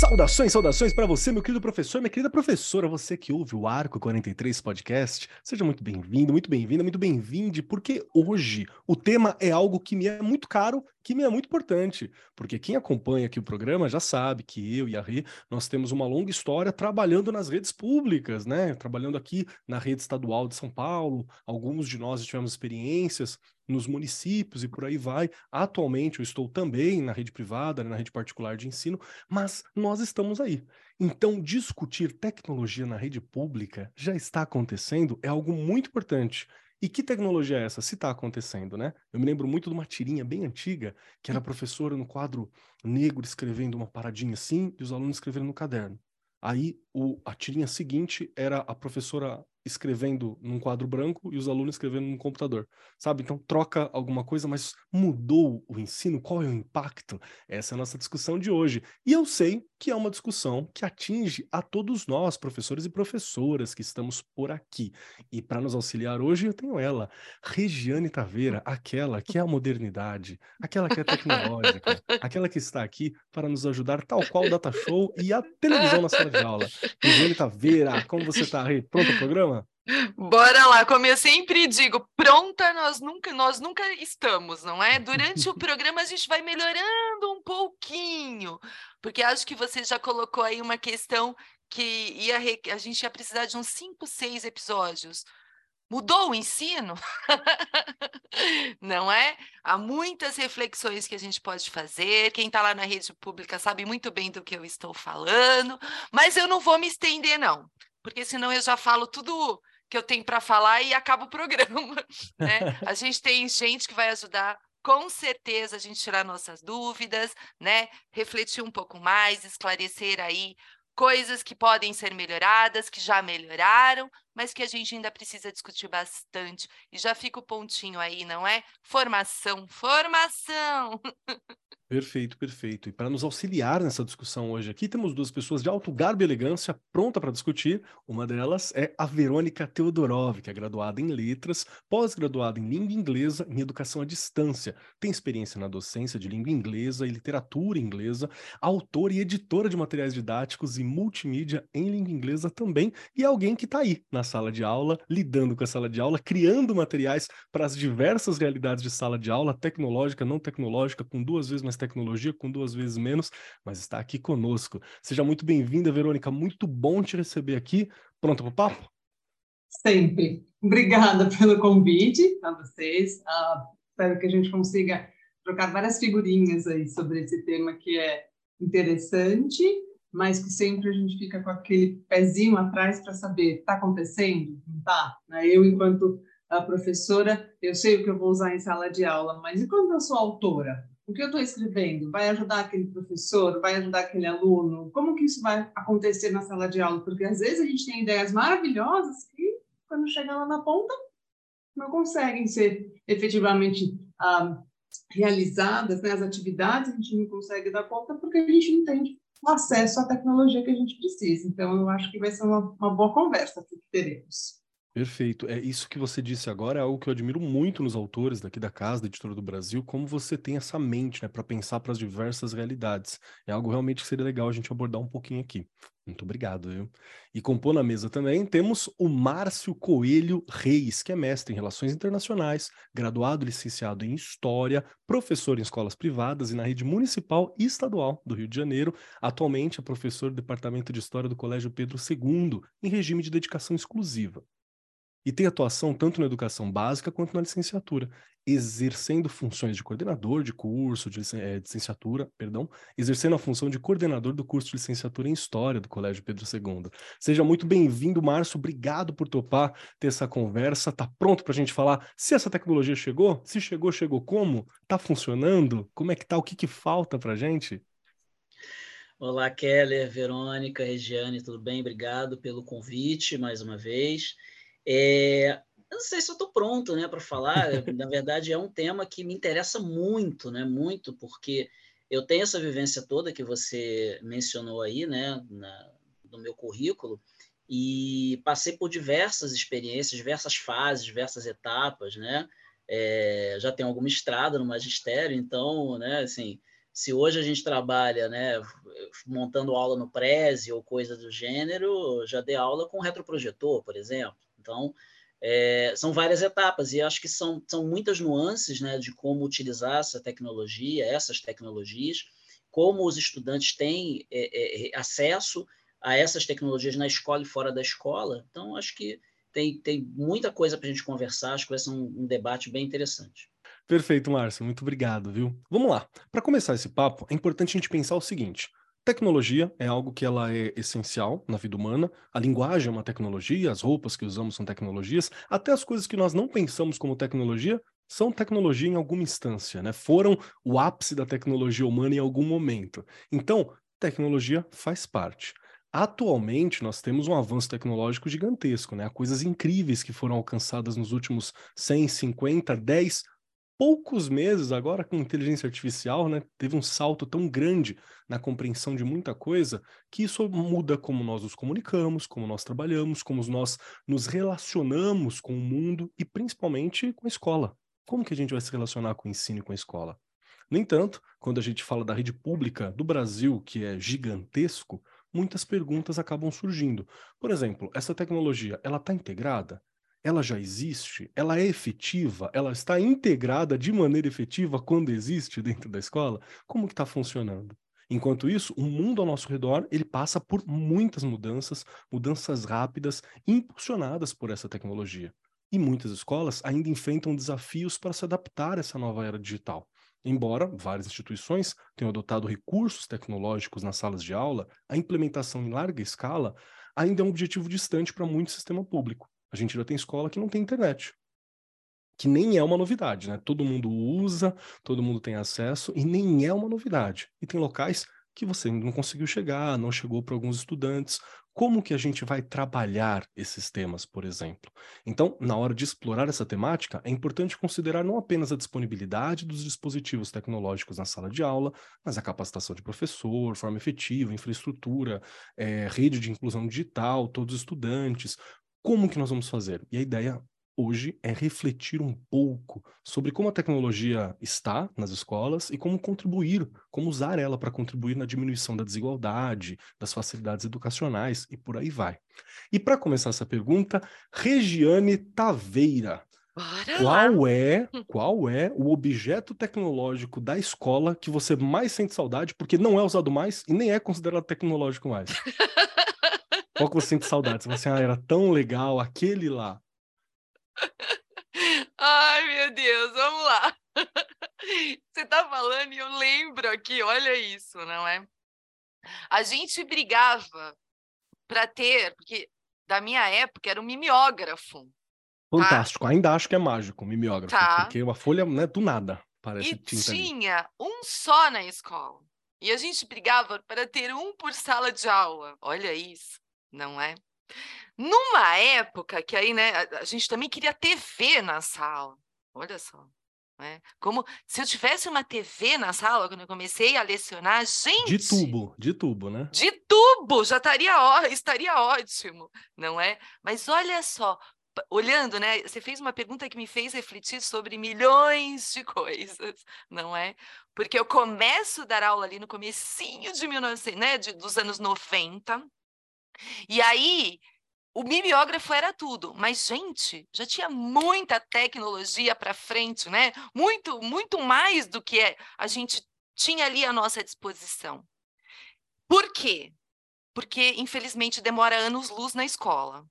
Saudações, saudações para você, meu querido professor, minha querida professora, você que ouve o Arco 43 Podcast. Seja muito bem-vindo, muito bem-vinda, muito bem-vinde, porque hoje o tema é algo que me é muito caro, que me é muito importante, porque quem acompanha aqui o programa já sabe que eu e a Rê, nós temos uma longa história trabalhando nas redes públicas, né? Trabalhando aqui na rede estadual de São Paulo, alguns de nós tivemos experiências nos municípios e por aí vai. Atualmente eu estou também na rede privada, na rede particular de ensino, mas nós estamos aí. Então, discutir tecnologia na rede pública já está acontecendo, é algo muito importante. E que tecnologia é essa? Se está acontecendo, né? Eu me lembro muito de uma tirinha bem antiga, que era a professora no quadro negro escrevendo uma paradinha assim e os alunos escrevendo no caderno. Aí o, a tirinha seguinte era a professora escrevendo num quadro branco e os alunos escrevendo no computador, sabe? Então troca alguma coisa, mas mudou o ensino? Qual é o impacto? Essa é a nossa discussão de hoje. E eu sei que é uma discussão que atinge a todos nós, professores e professoras que estamos por aqui. E para nos auxiliar hoje, eu tenho ela, Regiane Taveira, aquela que é a modernidade, aquela que é tecnológica, aquela que está aqui para nos ajudar, tal qual o Data Show e a televisão na sala de aula. Regiane Taveira, como você está? Pronto o programa? Bora lá, como eu sempre digo, pronta nós nunca, nós nunca estamos, não é? Durante o programa a gente vai melhorando um pouquinho, porque acho que você já colocou aí uma questão que ia, a gente ia precisar de uns cinco, seis episódios. Mudou o ensino? Não é? Há muitas reflexões que a gente pode fazer. Quem está lá na rede pública sabe muito bem do que eu estou falando, mas eu não vou me estender, não porque senão eu já falo tudo que eu tenho para falar e acaba o programa. Né? A gente tem gente que vai ajudar com certeza a gente tirar nossas dúvidas, né? Refletir um pouco mais, esclarecer aí coisas que podem ser melhoradas, que já melhoraram, mas que a gente ainda precisa discutir bastante. E já fica o pontinho aí, não é? Formação, formação. Perfeito, perfeito. E para nos auxiliar nessa discussão hoje aqui, temos duas pessoas de alto garbo e elegância pronta para discutir. Uma delas é a Verônica Teodorov, que é graduada em letras, pós-graduada em língua inglesa em educação à distância. Tem experiência na docência de língua inglesa e literatura inglesa, autora e editora de materiais didáticos e multimídia em língua inglesa também, e é alguém que está aí na sala de aula, lidando com a sala de aula, criando materiais para as diversas realidades de sala de aula, tecnológica, não tecnológica, com duas vezes mais tecnologia, com duas vezes menos, mas está aqui conosco. Seja muito bem-vinda, Verônica. Muito bom te receber aqui. Pronto para o papo? Sempre. Obrigada pelo convite a vocês. Uh, espero que a gente consiga trocar várias figurinhas aí sobre esse tema que é interessante, mas que sempre a gente fica com aquele pezinho atrás para saber está acontecendo, não está? Né? Eu enquanto a professora, eu sei o que eu vou usar em sala de aula, mas e quando eu sou autora? o que eu estou escrevendo vai ajudar aquele professor, vai ajudar aquele aluno? Como que isso vai acontecer na sala de aula? Porque às vezes a gente tem ideias maravilhosas que, quando chega lá na ponta, não conseguem ser efetivamente ah, realizadas, né? as atividades a gente não consegue dar conta porque a gente não tem o acesso à tecnologia que a gente precisa. Então, eu acho que vai ser uma, uma boa conversa que teremos. Perfeito. É isso que você disse agora, é algo que eu admiro muito nos autores daqui da casa, da Editora do Brasil, como você tem essa mente, né, para pensar para as diversas realidades. É algo realmente que seria legal a gente abordar um pouquinho aqui. Muito obrigado, viu? E compor na mesa também temos o Márcio Coelho Reis, que é mestre em Relações Internacionais, graduado e licenciado em História, professor em escolas privadas e na rede municipal e estadual do Rio de Janeiro. Atualmente é professor do Departamento de História do Colégio Pedro II, em regime de dedicação exclusiva e tem atuação tanto na educação básica quanto na licenciatura, exercendo funções de coordenador de curso de, é, de licenciatura, perdão, exercendo a função de coordenador do curso de licenciatura em História do Colégio Pedro II. Seja muito bem-vindo, Márcio, obrigado por topar ter essa conversa, tá pronto para a gente falar se essa tecnologia chegou? Se chegou, chegou como? Tá funcionando? Como é que tá? O que, que falta para gente? Olá, Keller, Verônica, Regiane, tudo bem? Obrigado pelo convite mais uma vez. É, eu não sei se eu estou pronto né, para falar. Na verdade, é um tema que me interessa muito, né, muito, porque eu tenho essa vivência toda que você mencionou aí, né, na, no meu currículo, e passei por diversas experiências, diversas fases, diversas etapas, né? É, já tenho alguma estrada no magistério, então, né, assim, se hoje a gente trabalha, né, montando aula no Prezi ou coisa do gênero, já dei aula com retroprojetor, por exemplo. Então, é, são várias etapas e acho que são, são muitas nuances, né, de como utilizar essa tecnologia, essas tecnologias, como os estudantes têm é, é, acesso a essas tecnologias na escola e fora da escola. Então, acho que tem, tem muita coisa para a gente conversar, acho que vai ser um, um debate bem interessante. Perfeito, Márcio, muito obrigado, viu? Vamos lá. Para começar esse papo, é importante a gente pensar o seguinte: Tecnologia é algo que ela é essencial na vida humana. A linguagem é uma tecnologia, as roupas que usamos são tecnologias, até as coisas que nós não pensamos como tecnologia são tecnologia em alguma instância, né? Foram o ápice da tecnologia humana em algum momento. Então, tecnologia faz parte. Atualmente, nós temos um avanço tecnológico gigantesco, né? Há coisas incríveis que foram alcançadas nos últimos 100, 50, 10, poucos meses agora com inteligência artificial, né? Teve um salto tão grande na compreensão de muita coisa que isso muda como nós nos comunicamos, como nós trabalhamos, como nós nos relacionamos com o mundo e principalmente com a escola. Como que a gente vai se relacionar com o ensino e com a escola? No entanto, quando a gente fala da rede pública do Brasil, que é gigantesco, muitas perguntas acabam surgindo. Por exemplo, essa tecnologia, ela está integrada? Ela já existe? Ela é efetiva? Ela está integrada de maneira efetiva quando existe dentro da escola? Como que está funcionando? Enquanto isso, o mundo ao nosso redor ele passa por muitas mudanças, mudanças rápidas, impulsionadas por essa tecnologia. E muitas escolas ainda enfrentam desafios para se adaptar a essa nova era digital. Embora várias instituições tenham adotado recursos tecnológicos nas salas de aula, a implementação em larga escala ainda é um objetivo distante para muito sistema público. A gente já tem escola que não tem internet, que nem é uma novidade, né? Todo mundo usa, todo mundo tem acesso e nem é uma novidade. E tem locais que você não conseguiu chegar, não chegou para alguns estudantes. Como que a gente vai trabalhar esses temas, por exemplo? Então, na hora de explorar essa temática, é importante considerar não apenas a disponibilidade dos dispositivos tecnológicos na sala de aula, mas a capacitação de professor, forma efetiva, infraestrutura, é, rede de inclusão digital, todos os estudantes. Como que nós vamos fazer? E a ideia hoje é refletir um pouco sobre como a tecnologia está nas escolas e como contribuir, como usar ela para contribuir na diminuição da desigualdade, das facilidades educacionais e por aí vai. E para começar essa pergunta, Regiane Taveira. Bora qual lá. é, qual é o objeto tecnológico da escola que você mais sente saudade porque não é usado mais e nem é considerado tecnológico mais? Qual que você sente saudade? Você ah, era tão legal aquele lá. Ai, meu Deus, vamos lá. Você tá falando e eu lembro aqui, olha isso, não é? A gente brigava para ter, porque da minha época era um mimeógrafo. Fantástico, ainda acho que é mágico, o mimeógrafo, Tá. porque uma folha não é do nada, parece E tinta ali. tinha um só na escola. E a gente brigava para ter um por sala de aula. Olha isso, não é? Numa época que aí, né, a, gente também queria TV na sala. Olha só. Né? Como se eu tivesse uma TV na sala quando eu comecei a lecionar, gente. De tubo, de tubo, né? De tubo, já estaria, ó- estaria ótimo, não é? Mas olha só, olhando, né? Você fez uma pergunta que me fez refletir sobre milhões de coisas, não é? Porque eu começo a dar aula ali no comecinho de 1900, né? de- dos anos 90, e aí o mimeógrafo era tudo, mas gente, já tinha muita tecnologia para frente, né? Muito, muito mais do que a gente tinha ali à nossa disposição. Por quê? Porque, infelizmente, demora anos-luz na escola.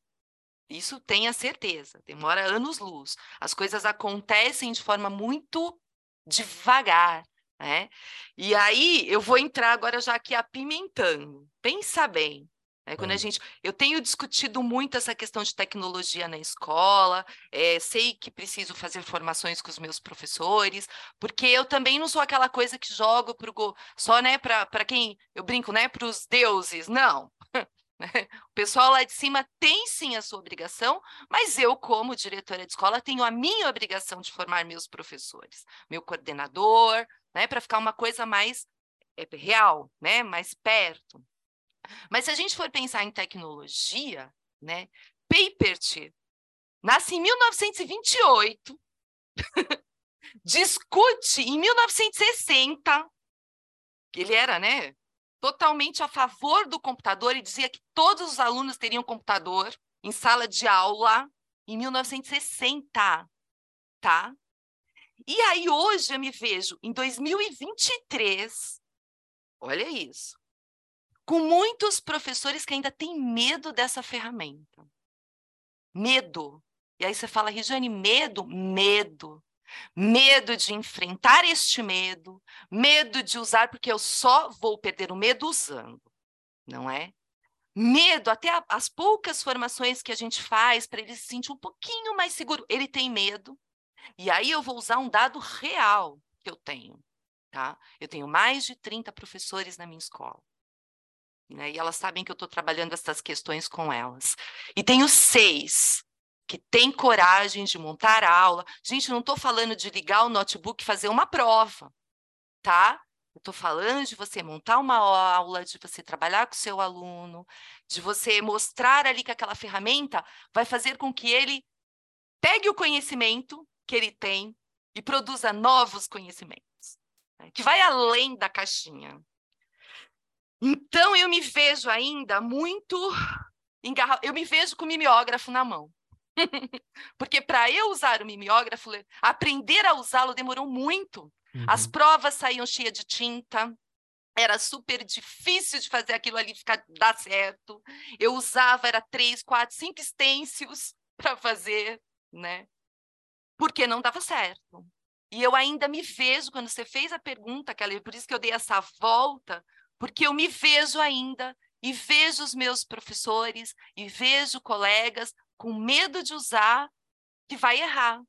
Isso tenha certeza, demora anos-luz. As coisas acontecem de forma muito devagar, né? E aí, eu vou entrar agora já aqui apimentando. Pensa bem. Né? Quando a gente, eu tenho discutido muito essa questão de tecnologia na escola, eh, sei que preciso fazer formações com os meus professores, porque eu também não sou aquela coisa que jogo pro go- só né, para quem eu brinco, né, para os deuses. Não. né? O pessoal lá de cima tem sim a sua obrigação, mas eu, como diretora de escola, tenho a minha obrigação de formar meus professores, meu coordenador, né, para ficar uma coisa mais é real, né? Mais perto. Mas se a gente for pensar em tecnologia, né? Papert nasce em 1928, discute em 1960, ele era, né? Totalmente a favor do computador e dizia que todos os alunos teriam computador em sala de aula em 1960, tá? E aí hoje eu me vejo em 2023, olha isso, com muitos professores que ainda têm medo dessa ferramenta. Medo. E aí você fala, Regiane, medo? Medo. Medo de enfrentar este medo, medo de usar, porque eu só vou perder o medo usando, não é? Medo, até as poucas formações que a gente faz para ele se sentir um pouquinho mais seguro, ele tem medo. E aí eu vou usar um dado real que eu tenho, tá? Eu tenho mais de 30 professores na minha escola. Né? E elas sabem que eu estou trabalhando essas questões com elas. E tenho seis que têm coragem de montar aula. Gente, não estou falando de ligar o notebook e fazer uma prova, tá? Eu estou falando de você montar uma aula, de você trabalhar com o seu aluno, de você mostrar ali que aquela ferramenta vai fazer com que ele pegue o conhecimento que ele tem e produza novos conhecimentos, né? que vai além da caixinha. Então eu me vejo ainda muito engarra... eu me vejo com o mimeógrafo na mão. Porque para eu usar o mimeógrafo, aprender a usá-lo demorou muito. Uhum. As provas saíam cheias de tinta, era super difícil de fazer aquilo ali ficar dar certo. Eu usava era três, quatro, cinco stencils para fazer, né? Porque não dava certo. E eu ainda me vejo quando você fez a pergunta, Kelly, por isso que eu dei essa volta, porque eu me vejo ainda e vejo os meus professores e vejo colegas com medo de usar que vai errar.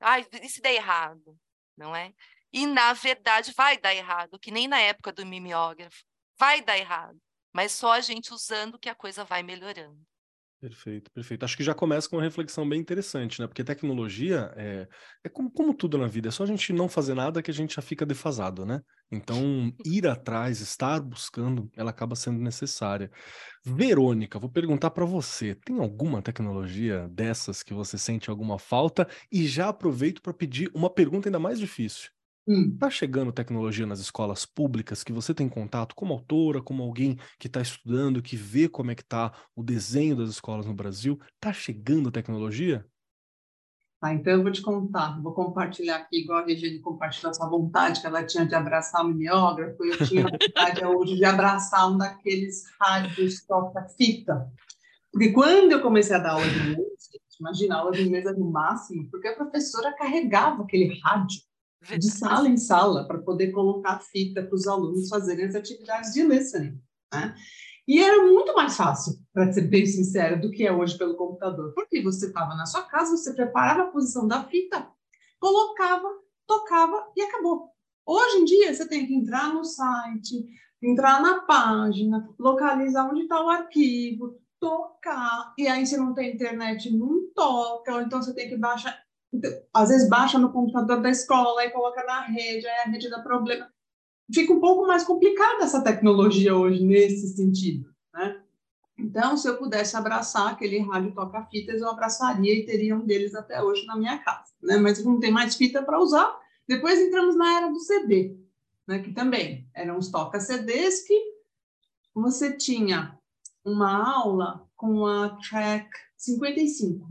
Ai, e se der errado, não é? E na verdade vai dar errado, que nem na época do mimeógrafo. Vai dar errado, mas só a gente usando que a coisa vai melhorando. Perfeito, perfeito. Acho que já começa com uma reflexão bem interessante, né? Porque tecnologia é, é como, como tudo na vida, é só a gente não fazer nada que a gente já fica defasado, né? Então, ir atrás, estar buscando, ela acaba sendo necessária. Verônica, vou perguntar para você: tem alguma tecnologia dessas que você sente alguma falta? E já aproveito para pedir uma pergunta ainda mais difícil. Hum. Tá chegando tecnologia nas escolas públicas que você tem contato como autora, como alguém que está estudando, que vê como é que tá o desenho das escolas no Brasil? Tá chegando tecnologia? Ah, então eu vou te contar, vou compartilhar aqui, igual a Regina compartilhou essa vontade que ela tinha de abraçar o mimeógrafo, eu tinha vontade hoje de abraçar um daqueles rádios toca-fita. Porque quando eu comecei a dar aula de inglês, imagina, aula de inglês era no máximo, porque a professora carregava aquele rádio de sala em sala para poder colocar fita para os alunos fazerem as atividades de listening. Né? E era muito mais fácil, para ser bem sincero, do que é hoje pelo computador. Porque você estava na sua casa, você preparava a posição da fita, colocava, tocava e acabou. Hoje em dia, você tem que entrar no site, entrar na página, localizar onde está o arquivo, tocar, e aí se não tem internet, não toca, ou então você tem que baixar às vezes baixa no computador da escola e coloca na rede, aí a rede dá problema. Fica um pouco mais complicada essa tecnologia hoje nesse sentido, né? Então, se eu pudesse abraçar aquele rádio toca-fitas, eu abraçaria e teria um deles até hoje na minha casa, né? Mas não tem mais fita para usar. Depois entramos na era do CD, né? Que também eram os toca-CDs que você tinha uma aula com a track 55.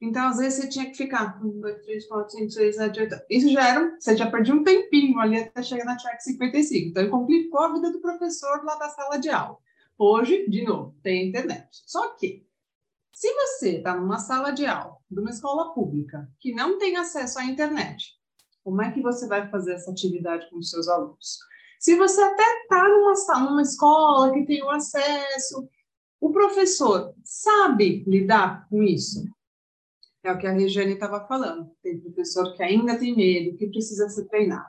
Então, às vezes, você tinha que ficar um, dois, três, quatro, cinco, seis, sete, oito. Isso já era, você já perdia um tempinho ali até chegar na track 55. Então, complicou a vida do professor lá da sala de aula. Hoje, de novo, tem internet. Só que, se você está numa sala de aula de uma escola pública que não tem acesso à internet, como é que você vai fazer essa atividade com os seus alunos? Se você até está numa, numa escola que tem o acesso, o professor sabe lidar com isso? É o que a Regiane estava falando. Tem professor que ainda tem medo, que precisa ser treinado.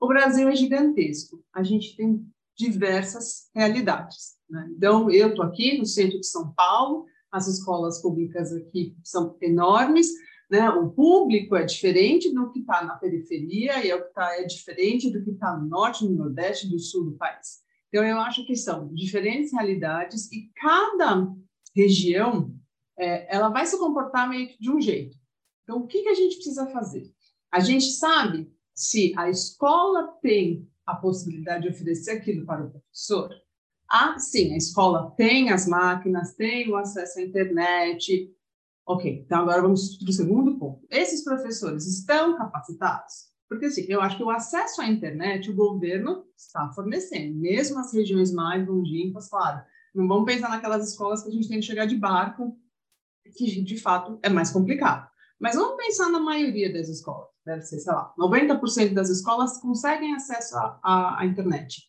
O Brasil é gigantesco. A gente tem diversas realidades. Né? Então, eu estou aqui no centro de São Paulo, as escolas públicas aqui são enormes, né? O público é diferente do que está na periferia e é, o que tá, é diferente do que está no norte, no nordeste, do sul do país. Então, eu acho que são diferentes realidades e cada região é, ela vai se comportar meio que de um jeito. Então, o que, que a gente precisa fazer? A gente sabe se a escola tem a possibilidade de oferecer aquilo para o professor. Ah, sim, a escola tem as máquinas, tem o acesso à internet, Ok, então agora vamos para o segundo ponto. Esses professores estão capacitados? Porque, assim, eu acho que o acesso à internet o governo está fornecendo, mesmo as regiões mais longínquas, claro. Não vamos pensar naquelas escolas que a gente tem que chegar de barco, que de fato é mais complicado. Mas vamos pensar na maioria das escolas. Deve ser, sei lá, 90% das escolas conseguem acesso à, internet.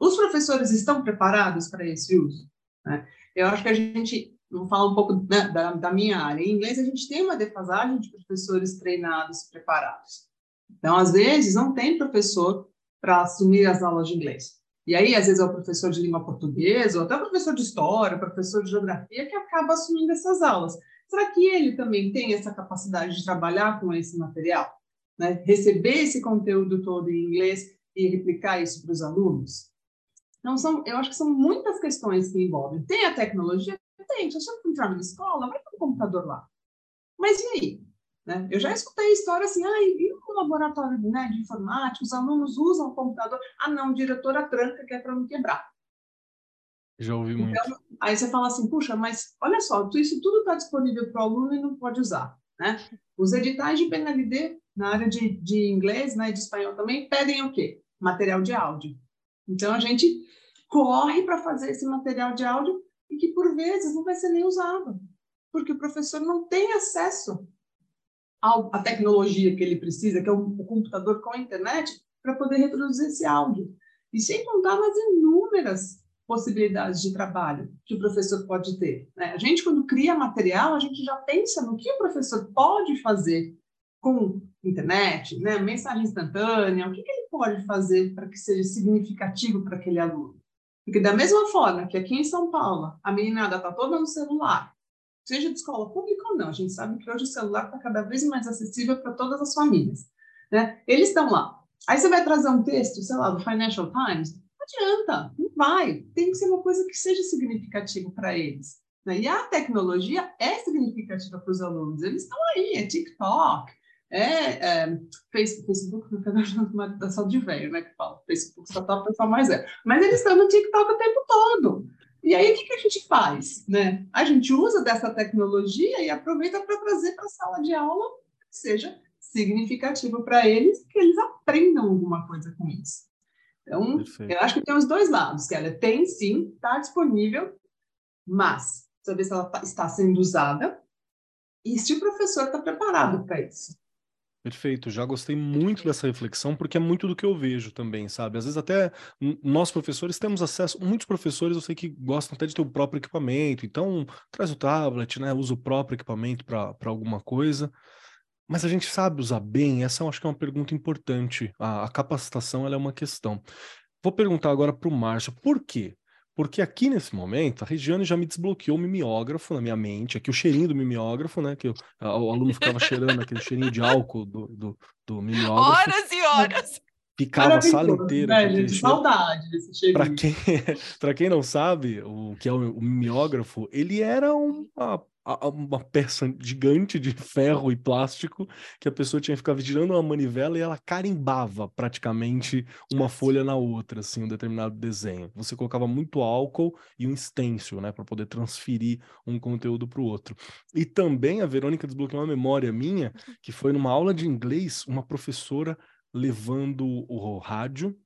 Os professores estão preparados para esse uso? Né? Eu acho que a gente vou falar um pouco né, da, da, minha área. Em inglês, a gente tem uma defasagem de professores treinados, preparados. Então, às vezes, não tem professor para assumir as aulas de inglês. E aí, às vezes, é o professor de língua portuguesa, ou até o professor de história, o professor de geografia, que acaba assumindo essas aulas. Será que ele também tem essa capacidade de trabalhar com esse material? Né? Receber esse conteúdo todo em inglês e replicar isso para os alunos? Então, são, eu acho que são muitas questões que envolvem. Tem a tecnologia, tem, se você entrar na escola, vai ter um computador lá. Mas e aí? Né? Eu já escutei história assim, ah, e o laboratório né, de informática, os alunos usam o computador, ah não, diretora tranca que é para não quebrar. Já ouvi muito. Então, aí você fala assim, puxa, mas olha só, isso tudo está disponível para o aluno e não pode usar. Né? Os editais de PNLD, na área de, de inglês, né, de espanhol também, pedem o quê? Material de áudio. Então, a gente corre para fazer esse material de áudio e que, por vezes, não vai ser nem usado, porque o professor não tem acesso à tecnologia que ele precisa, que é o computador com a internet, para poder reproduzir esse áudio. E sem contar nas inúmeras possibilidades de trabalho que o professor pode ter. Né? A gente, quando cria material, a gente já pensa no que o professor pode fazer com internet, né? mensagem instantânea, o que, que ele pode fazer para que seja significativo para aquele aluno. Porque da mesma forma que aqui em São Paulo a meninada está toda no celular, seja de escola pública ou não, a gente sabe que hoje o celular está cada vez mais acessível para todas as famílias. Né? Eles estão lá. Aí você vai trazer um texto, sei lá, do Financial Times, não adianta, não vai. Tem que ser uma coisa que seja significativa para eles. Né? E a tecnologia é significativa para os alunos. Eles estão aí, é TikTok, é, é Facebook, não é só de velho, né, que fala, Facebook só tá o pessoal mais velho. Mas eles estão no TikTok o tempo todo. E aí, o que, que a gente faz? Né? A gente usa dessa tecnologia e aproveita para trazer para a sala de aula que seja significativo para eles, que eles aprendam alguma coisa com isso. Então, Perfeito. eu acho que tem os dois lados, que ela tem sim, está disponível, mas saber se ela tá, está sendo usada e se o professor está preparado para isso. Perfeito, já gostei muito dessa reflexão, porque é muito do que eu vejo também, sabe? Às vezes até nós professores temos acesso, muitos professores eu sei que gostam até de ter o próprio equipamento, então traz o tablet, né? Usa o próprio equipamento para alguma coisa, mas a gente sabe usar bem? Essa eu acho que é uma pergunta importante. A, a capacitação é uma questão. Vou perguntar agora para o Márcio, por quê? Porque aqui nesse momento, a Regiane já me desbloqueou o mimeógrafo na minha mente, aqui o cheirinho do mimeógrafo, né? Que o, a, o aluno ficava cheirando aquele cheirinho de álcool do, do, do mimeógrafo. Horas e horas! Ficava a sala inteira. Né, gente, saudade desse cheirinho. Para quem, quem não sabe, o que é o, o mimeógrafo, ele era uma uma peça gigante de ferro e plástico que a pessoa tinha que ficar girando uma manivela e ela carimbava praticamente uma folha na outra, assim, um determinado desenho. Você colocava muito álcool e um stencil, né, para poder transferir um conteúdo para o outro. E também a Verônica desbloqueou uma memória minha, que foi numa aula de inglês, uma professora levando o rádio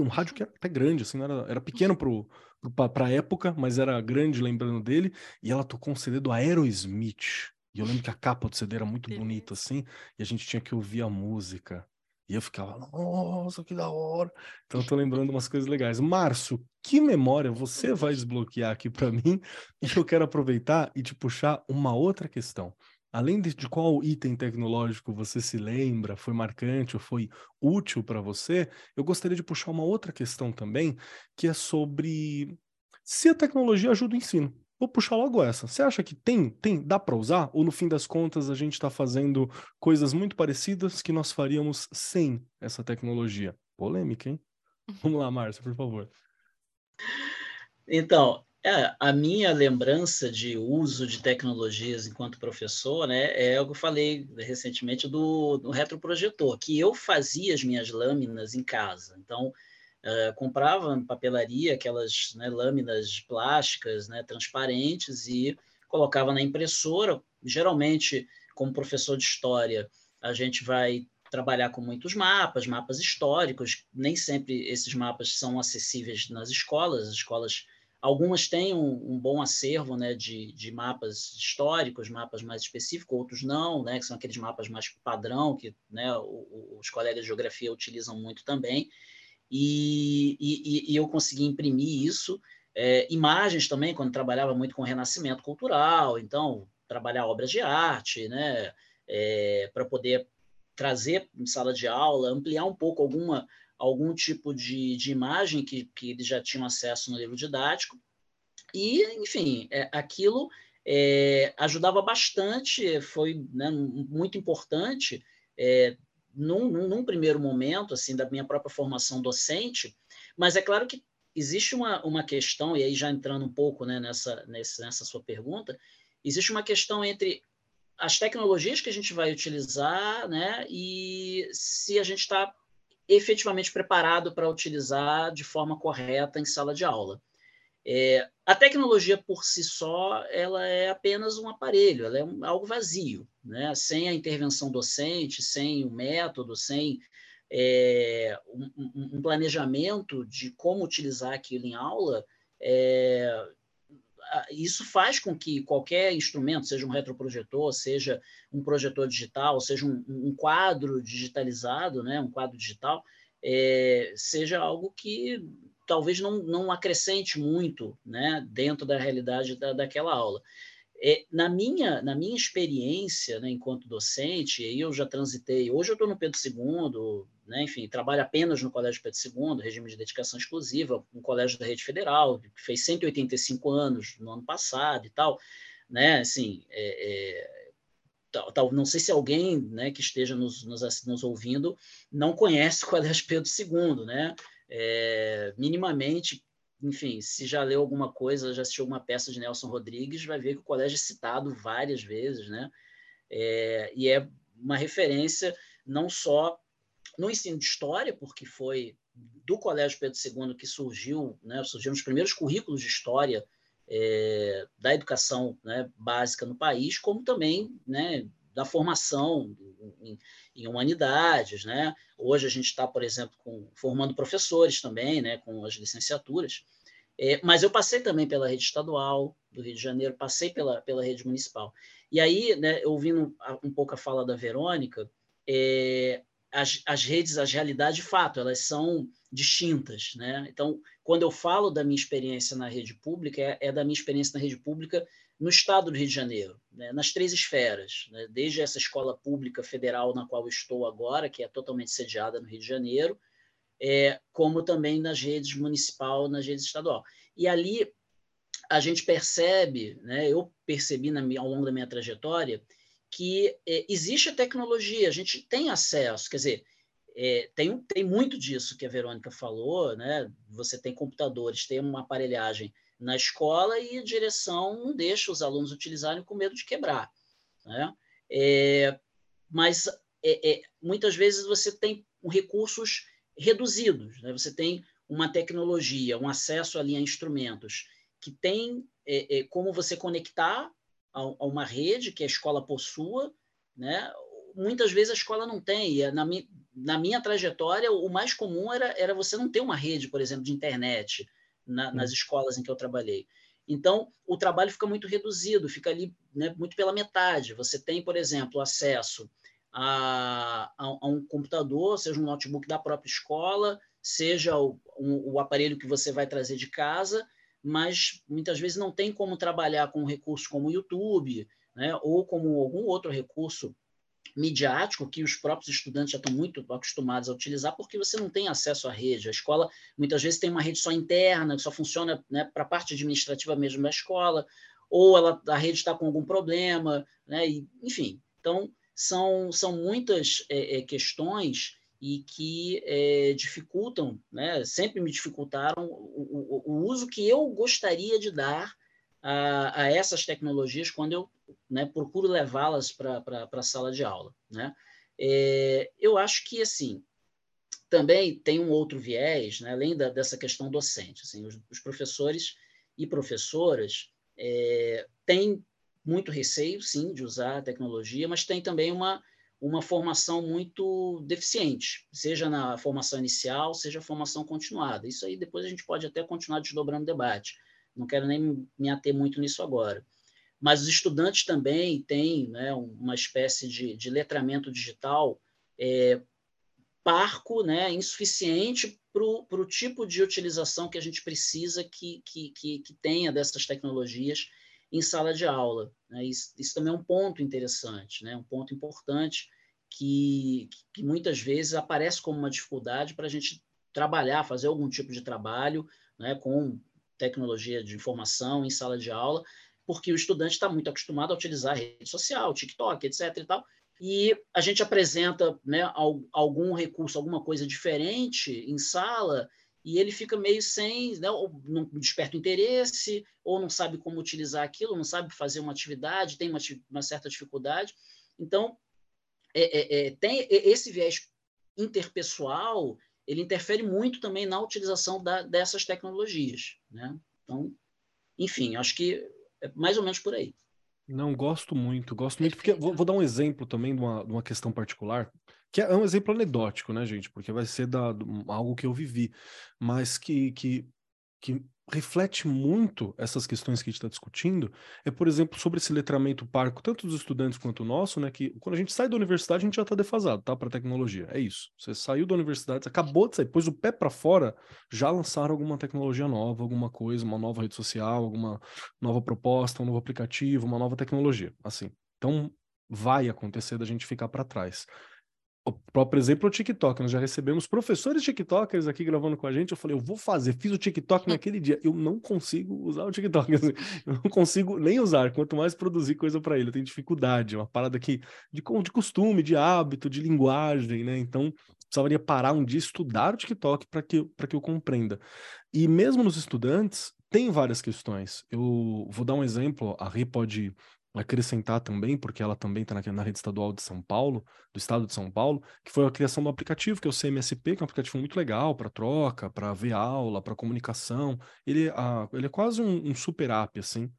um, rádio que era até grande, assim, era, era pequeno pro, para a época, mas era grande lembrando dele, e ela tocou um CD do Aerosmith. E eu lembro que a capa do CD era muito bonita, assim, e a gente tinha que ouvir a música. E eu ficava, nossa, que da hora. Então eu tô lembrando umas coisas legais. Márcio, que memória você vai desbloquear aqui para mim? E eu quero aproveitar e te puxar uma outra questão. Além de, de qual item tecnológico você se lembra, foi marcante ou foi útil para você, eu gostaria de puxar uma outra questão também, que é sobre se a tecnologia ajuda o ensino. Vou puxar logo essa. Você acha que tem, tem, dá para usar? Ou no fim das contas a gente está fazendo coisas muito parecidas que nós faríamos sem essa tecnologia? Polêmica, hein? Vamos lá, Márcia, por favor. Então, é, a minha lembrança de uso de tecnologias enquanto professor, né, é o que eu falei recentemente do, do retroprojetor, que eu fazia as minhas lâminas em casa. Então, Uh, comprava em papelaria aquelas né, lâminas plásticas né, transparentes e colocava na impressora. Geralmente, como professor de história, a gente vai trabalhar com muitos mapas, mapas históricos. Nem sempre esses mapas são acessíveis nas escolas. As escolas, algumas têm um, um bom acervo né, de, de, mapas históricos, mapas mais específicos, outros não, né, que são aqueles mapas mais padrão que né, os colegas de geografia utilizam muito também e, e, e eu consegui imprimir isso. É, imagens também, quando trabalhava muito com renascimento cultural, então, trabalhar obras de arte, né, é, para poder trazer em sala de aula, ampliar um pouco alguma, algum tipo de, de imagem que, que eles já tinham acesso no livro didático. E, enfim, é, aquilo é, ajudava bastante, foi né, muito importante é, num, num, primeiro momento, assim, da minha própria formação docente, mas é claro que existe uma, uma questão, e aí já entrando um pouco né, nessa, nessa, nessa sua pergunta, existe uma questão entre as tecnologias que a gente vai utilizar né, e se a gente está efetivamente preparado para utilizar de forma correta em sala de aula. É, a tecnologia por si só, ela é apenas um aparelho, ela é um, algo vazio, né? Sem a intervenção docente, sem o método, sem é, um, um, planejamento de como utilizar aquilo em aula, é, isso faz com que qualquer instrumento, seja um retroprojetor, seja um projetor digital, seja um, um quadro digitalizado, né, um quadro digital, é, seja algo que talvez não, não acrescente muito né, dentro da realidade da, daquela aula. É, na, minha, na minha experiência né, enquanto docente, eu já transitei, hoje eu estou no Pedro II, né, enfim, trabalho apenas no Colégio Pedro II, regime de dedicação exclusiva, um colégio da rede federal, que fez 185 anos no ano passado e tal, né, assim, é, é, tal, tal, não sei se alguém né, que esteja nos, nos, nos ouvindo não conhece o Colégio Pedro II, né, é, minimamente, enfim, se já leu alguma coisa, já assistiu uma peça de Nelson Rodrigues, vai ver que o colégio é citado várias vezes, né? É, e é uma referência não só no ensino de história, porque foi do Colégio Pedro II que surgiu, né, surgiram os primeiros currículos de história é, da educação né, básica no país, como também né, da formação em, em humanidades, né? Hoje a gente está, por exemplo, com, formando professores também, né? Com as licenciaturas. É, mas eu passei também pela rede estadual do Rio de Janeiro, passei pela, pela rede municipal. E aí, né, ouvindo um pouco a fala da Verônica, é, as, as redes, as realidades, de fato, elas são distintas. Né? Então, quando eu falo da minha experiência na rede pública, é, é da minha experiência na rede pública no estado do Rio de Janeiro, né, nas três esferas, né, desde essa escola pública federal na qual estou agora, que é totalmente sediada no Rio de Janeiro, é, como também nas redes municipal, nas redes estadual. E ali a gente percebe, né, eu percebi na, ao longo da minha trajetória, que é, existe a tecnologia, a gente tem acesso, quer dizer, é, tem, tem muito disso que a Verônica falou, né? Você tem computadores, tem uma aparelhagem na escola e a direção não deixa os alunos utilizarem com medo de quebrar. Né? É, mas é, é, muitas vezes você tem recursos reduzidos, né? você tem uma tecnologia, um acesso ali a instrumentos que tem é, é, como você conectar a, a, uma rede que a escola possua, né? muitas vezes a escola não tem. E na, mi, na minha trajetória, o mais comum era, era você não ter uma rede, por exemplo, de internet, na, nas escolas em que eu trabalhei. Então, o trabalho fica muito reduzido, fica ali né, muito pela metade. Você tem, por exemplo, acesso a, a, a, um computador, seja um notebook da própria escola, seja o, um, o aparelho que você vai trazer de casa, mas muitas vezes não tem como trabalhar com recursos como o YouTube, né, ou como algum outro recurso midiático que os próprios estudantes já estão muito acostumados a utilizar, porque você não tem acesso à rede. A escola muitas vezes tem uma rede só interna, que só funciona né, para a parte administrativa mesmo da escola, ou ela, a rede está com algum problema, né, e, enfim. Então, são, são muitas é, é, questões e que é, dificultam, né, sempre me dificultaram o, o, o uso que eu gostaria de dar a, a essas tecnologias quando eu né, procuro levá-las para a sala de aula. Né? É, eu acho que, assim, também tem um outro viés, né, além da, dessa questão docente. Assim, os, os professores e professoras é, têm muito receio, sim, de usar a tecnologia, mas tem também uma, uma formação muito deficiente, seja na formação inicial, seja formação continuada. Isso aí depois a gente pode até continuar desdobrando o debate não quero nem me ater muito nisso agora. Mas os estudantes também têm né, uma espécie de, de letramento digital é, parco, né, insuficiente para o tipo de utilização que a gente precisa que, que, que, que tenha dessas tecnologias em sala de aula. Né? Isso, isso, também é um ponto interessante, né? um ponto importante que, que muitas vezes aparece como uma dificuldade para a gente trabalhar, fazer algum tipo de trabalho né, com tecnologia de informação em sala de aula, porque o estudante está muito acostumado a utilizar a rede social, TikTok, etc. e tal, e a gente apresenta né, algum recurso, alguma coisa diferente em sala, e ele fica meio sem, né, ou não desperta interesse, ou não sabe como utilizar aquilo, não sabe fazer uma atividade, tem uma, uma certa dificuldade. Então, é, é, é, tem esse viés interpessoal ele interfere muito também na utilização da, dessas tecnologias. Né? Então, enfim, acho que é mais ou menos por aí. Não, gosto muito, gosto muito, porque vou, vou dar um exemplo também de uma, de uma, questão particular, que é um exemplo anedótico, né, gente? Porque vai ser da, algo que eu vivi, mas que, que, que reflete muito essas questões que a gente está discutindo é, por exemplo, sobre esse letramento parco, tanto dos estudantes quanto o nosso, né? Que quando a gente sai da universidade, a gente já está defasado, tá? Para tecnologia. É isso. Você saiu da universidade, acabou de sair, pôs o pé para fora, já lançaram alguma tecnologia nova, alguma coisa, uma nova rede social, alguma nova proposta, um novo aplicativo, uma nova tecnologia. Assim. Então, vai acontecer da gente ficar para trás. O próprio exemplo é o TikTok. Nós já recebemos professores TikTokers aqui gravando com a gente. Eu falei, eu vou fazer, fiz o TikTok naquele dia. Eu não consigo usar o TikTok. Assim, eu não consigo nem usar, quanto mais produzir coisa para ele. Eu tenho dificuldade, uma parada aqui de, de costume, de hábito, de linguagem, né? Então, precisaria parar um dia estudar o TikTok para que, que eu compreenda. E mesmo nos estudantes, tem várias questões. Eu vou dar um exemplo, a Rê pode acrescentar também, porque ela também está na, na, rede estadual de São Paulo, do estado de São Paulo, que foi a criação do aplicativo, que é o CMSP, que é um aplicativo muito legal para troca, para ver aula, para comunicação. Ele, a, ele é quase um, um super app, assim,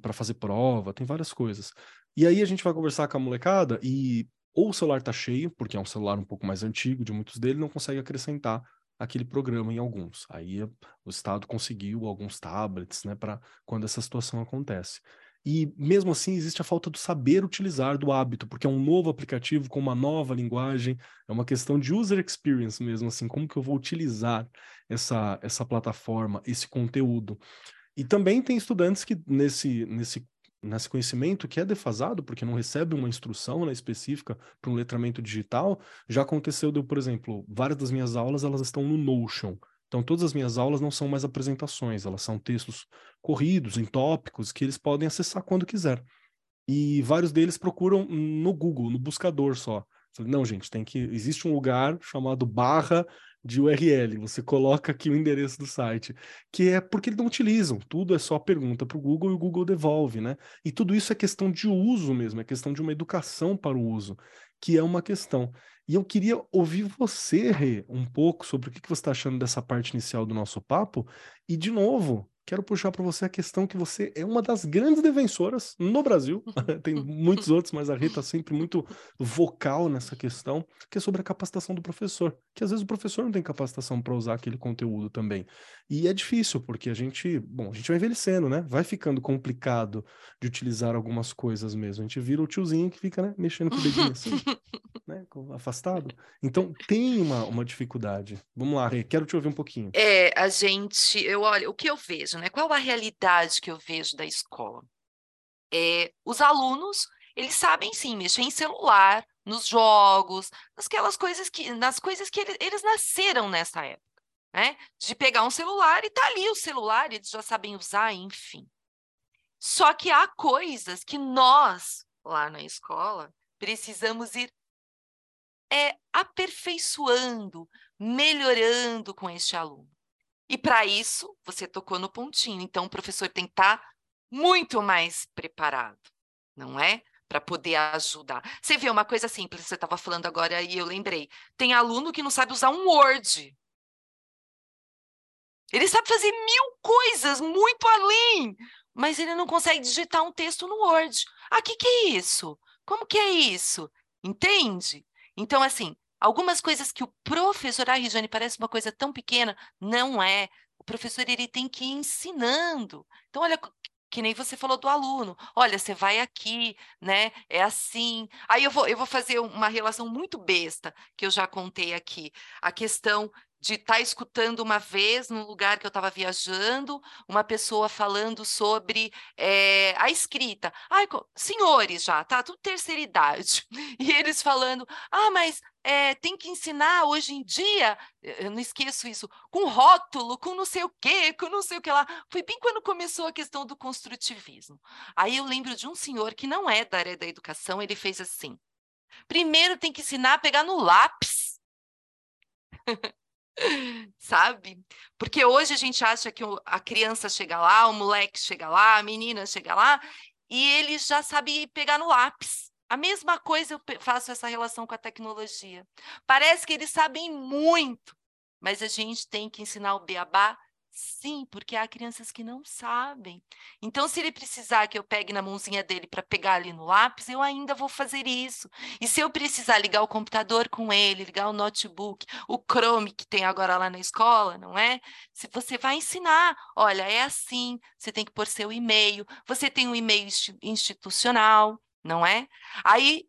para fazer prova, tem várias coisas. E aí a gente vai conversar com a molecada e ou o celular está cheio, porque é um celular um pouco mais antigo de muitos deles, não consegue acrescentar aquele programa em alguns. Aí o Estado conseguiu alguns tablets, né, para quando essa situação acontece. E mesmo assim existe a falta do saber utilizar do hábito, porque é um novo aplicativo com uma nova linguagem, é uma questão de user experience mesmo, assim, como que eu vou utilizar essa, essa plataforma, esse conteúdo. E também tem estudantes que nesse, nesse, nesse conhecimento que é defasado, porque não recebe uma instrução né, específica para um letramento digital, já aconteceu, de, por exemplo, várias das minhas aulas elas estão no Notion, então, todas as minhas aulas não são mais apresentações, elas são textos corridos, em tópicos, que eles podem acessar quando quiser. E vários deles procuram no Google, no buscador só. Não, gente, tem que. Existe um lugar chamado barra de URL. Você coloca aqui o endereço do site, que é porque eles não utilizam. Tudo é só pergunta para o Google e o Google devolve, né? E tudo isso é questão de uso mesmo, é questão de uma educação para o uso, que é uma questão. E eu queria ouvir você, Rê, um pouco sobre o que você está achando dessa parte inicial do nosso papo. E, de novo, quero puxar para você a questão que você é uma das grandes defensoras no Brasil. Tem muitos outros, mas a Rita está sempre muito vocal nessa questão, que é sobre a capacitação do professor. Que às vezes o professor não tem capacitação para usar aquele conteúdo também. E é difícil, porque a gente, bom, a gente vai envelhecendo, né? Vai ficando complicado de utilizar algumas coisas mesmo. A gente vira o tiozinho que fica, né, mexendo com o dedinho assim, né, afastado. Então tem uma, uma dificuldade. Vamos lá, Rê, quero te ouvir um pouquinho. É, a gente, eu olho, o que eu vejo vejo, né? Qual a realidade que eu vejo da escola? É, os alunos, eles sabem sim mexer em celular, nos jogos, aquelas coisas que, nas coisas que eles, eles nasceram nessa época, né? De pegar um celular e tá ali o celular, eles já sabem usar, enfim. Só que há coisas que nós, lá na escola, precisamos ir é, aperfeiçoando, melhorando com este aluno. E para isso, você tocou no pontinho. Então, o professor tem que estar tá muito mais preparado, não é? Para poder ajudar. Você vê uma coisa simples, você estava falando agora e eu lembrei. Tem aluno que não sabe usar um Word. Ele sabe fazer mil coisas muito além, mas ele não consegue digitar um texto no Word. Ah, o que, que é isso? Como que é isso? Entende? Então, assim, algumas coisas que o professor, ah, Regiane, parece uma coisa tão pequena, não é. O professor, ele tem que ir ensinando. Então, olha, que nem você falou do aluno. Olha, você vai aqui, né? É assim. Aí eu vou, eu vou fazer uma relação muito besta que eu já contei aqui. A questão de estar tá escutando uma vez num lugar que eu estava viajando, uma pessoa falando sobre é, a escrita. Ai, senhores já, tá? Tudo terceira idade. E eles falando, ah, mas é, tem que ensinar hoje em dia, eu não esqueço isso, com rótulo, com não sei o quê, com não sei o que lá. Foi bem quando começou a questão do construtivismo. Aí eu lembro de um senhor que não é da área da educação, ele fez assim. Primeiro tem que ensinar a pegar no lápis. sabe? Porque hoje a gente acha que a criança chega lá, o moleque chega lá, a menina chega lá, e ele já sabe pegar no lápis. A mesma coisa eu faço essa relação com a tecnologia. Parece que eles sabem muito, mas a gente tem que ensinar o beabá Sim, porque há crianças que não sabem. Então, se ele precisar que eu pegue na mãozinha dele para pegar ali no lápis, eu ainda vou fazer isso. E se eu precisar ligar o computador com ele, ligar o notebook, o Chrome que tem agora lá na escola, não é? Se você vai ensinar, olha, é assim, você tem que pôr seu e-mail, você tem um e-mail institucional, não é? Aí,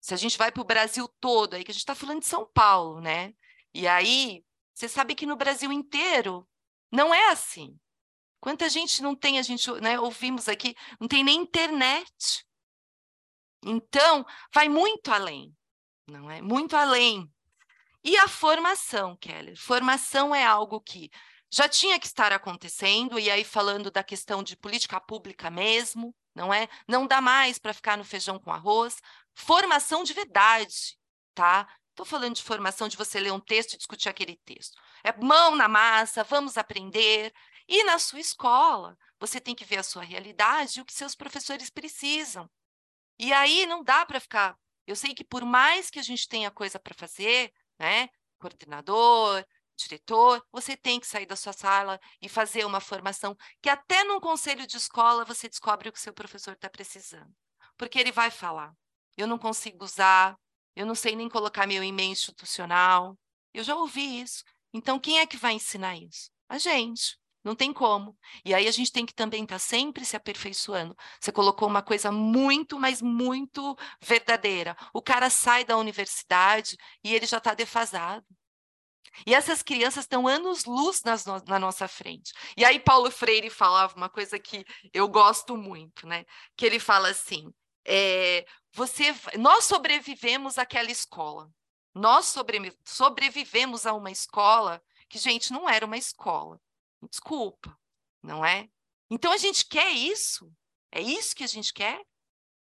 se a gente vai para o Brasil todo, aí que a gente está falando de São Paulo, né? E aí, você sabe que no Brasil inteiro não é assim. Quanta gente não tem, a gente né, ouvimos aqui, não tem nem internet. Então, vai muito além, não é? Muito além. E a formação, Kelly? Formação é algo que já tinha que estar acontecendo, e aí falando da questão de política pública mesmo, não é? Não dá mais para ficar no feijão com arroz. Formação de verdade, tá? Estou falando de formação de você ler um texto e discutir aquele texto. É mão na massa, vamos aprender. E na sua escola, você tem que ver a sua realidade e o que seus professores precisam. E aí não dá para ficar. Eu sei que por mais que a gente tenha coisa para fazer, né? Coordenador, diretor, você tem que sair da sua sala e fazer uma formação que até num conselho de escola você descobre o que seu professor está precisando. Porque ele vai falar. Eu não consigo usar, eu não sei nem colocar meu e-mail institucional. Eu já ouvi isso. Então, quem é que vai ensinar isso? A gente. Não tem como. E aí a gente tem que também estar tá sempre se aperfeiçoando. Você colocou uma coisa muito, mas muito verdadeira. O cara sai da universidade e ele já está defasado. E essas crianças estão anos-luz no, na nossa frente. E aí Paulo Freire falava uma coisa que eu gosto muito, né? Que ele fala assim: é, você, nós sobrevivemos àquela escola. Nós sobre, sobrevivemos a uma escola que, gente, não era uma escola. Desculpa, não é? Então a gente quer isso? É isso que a gente quer?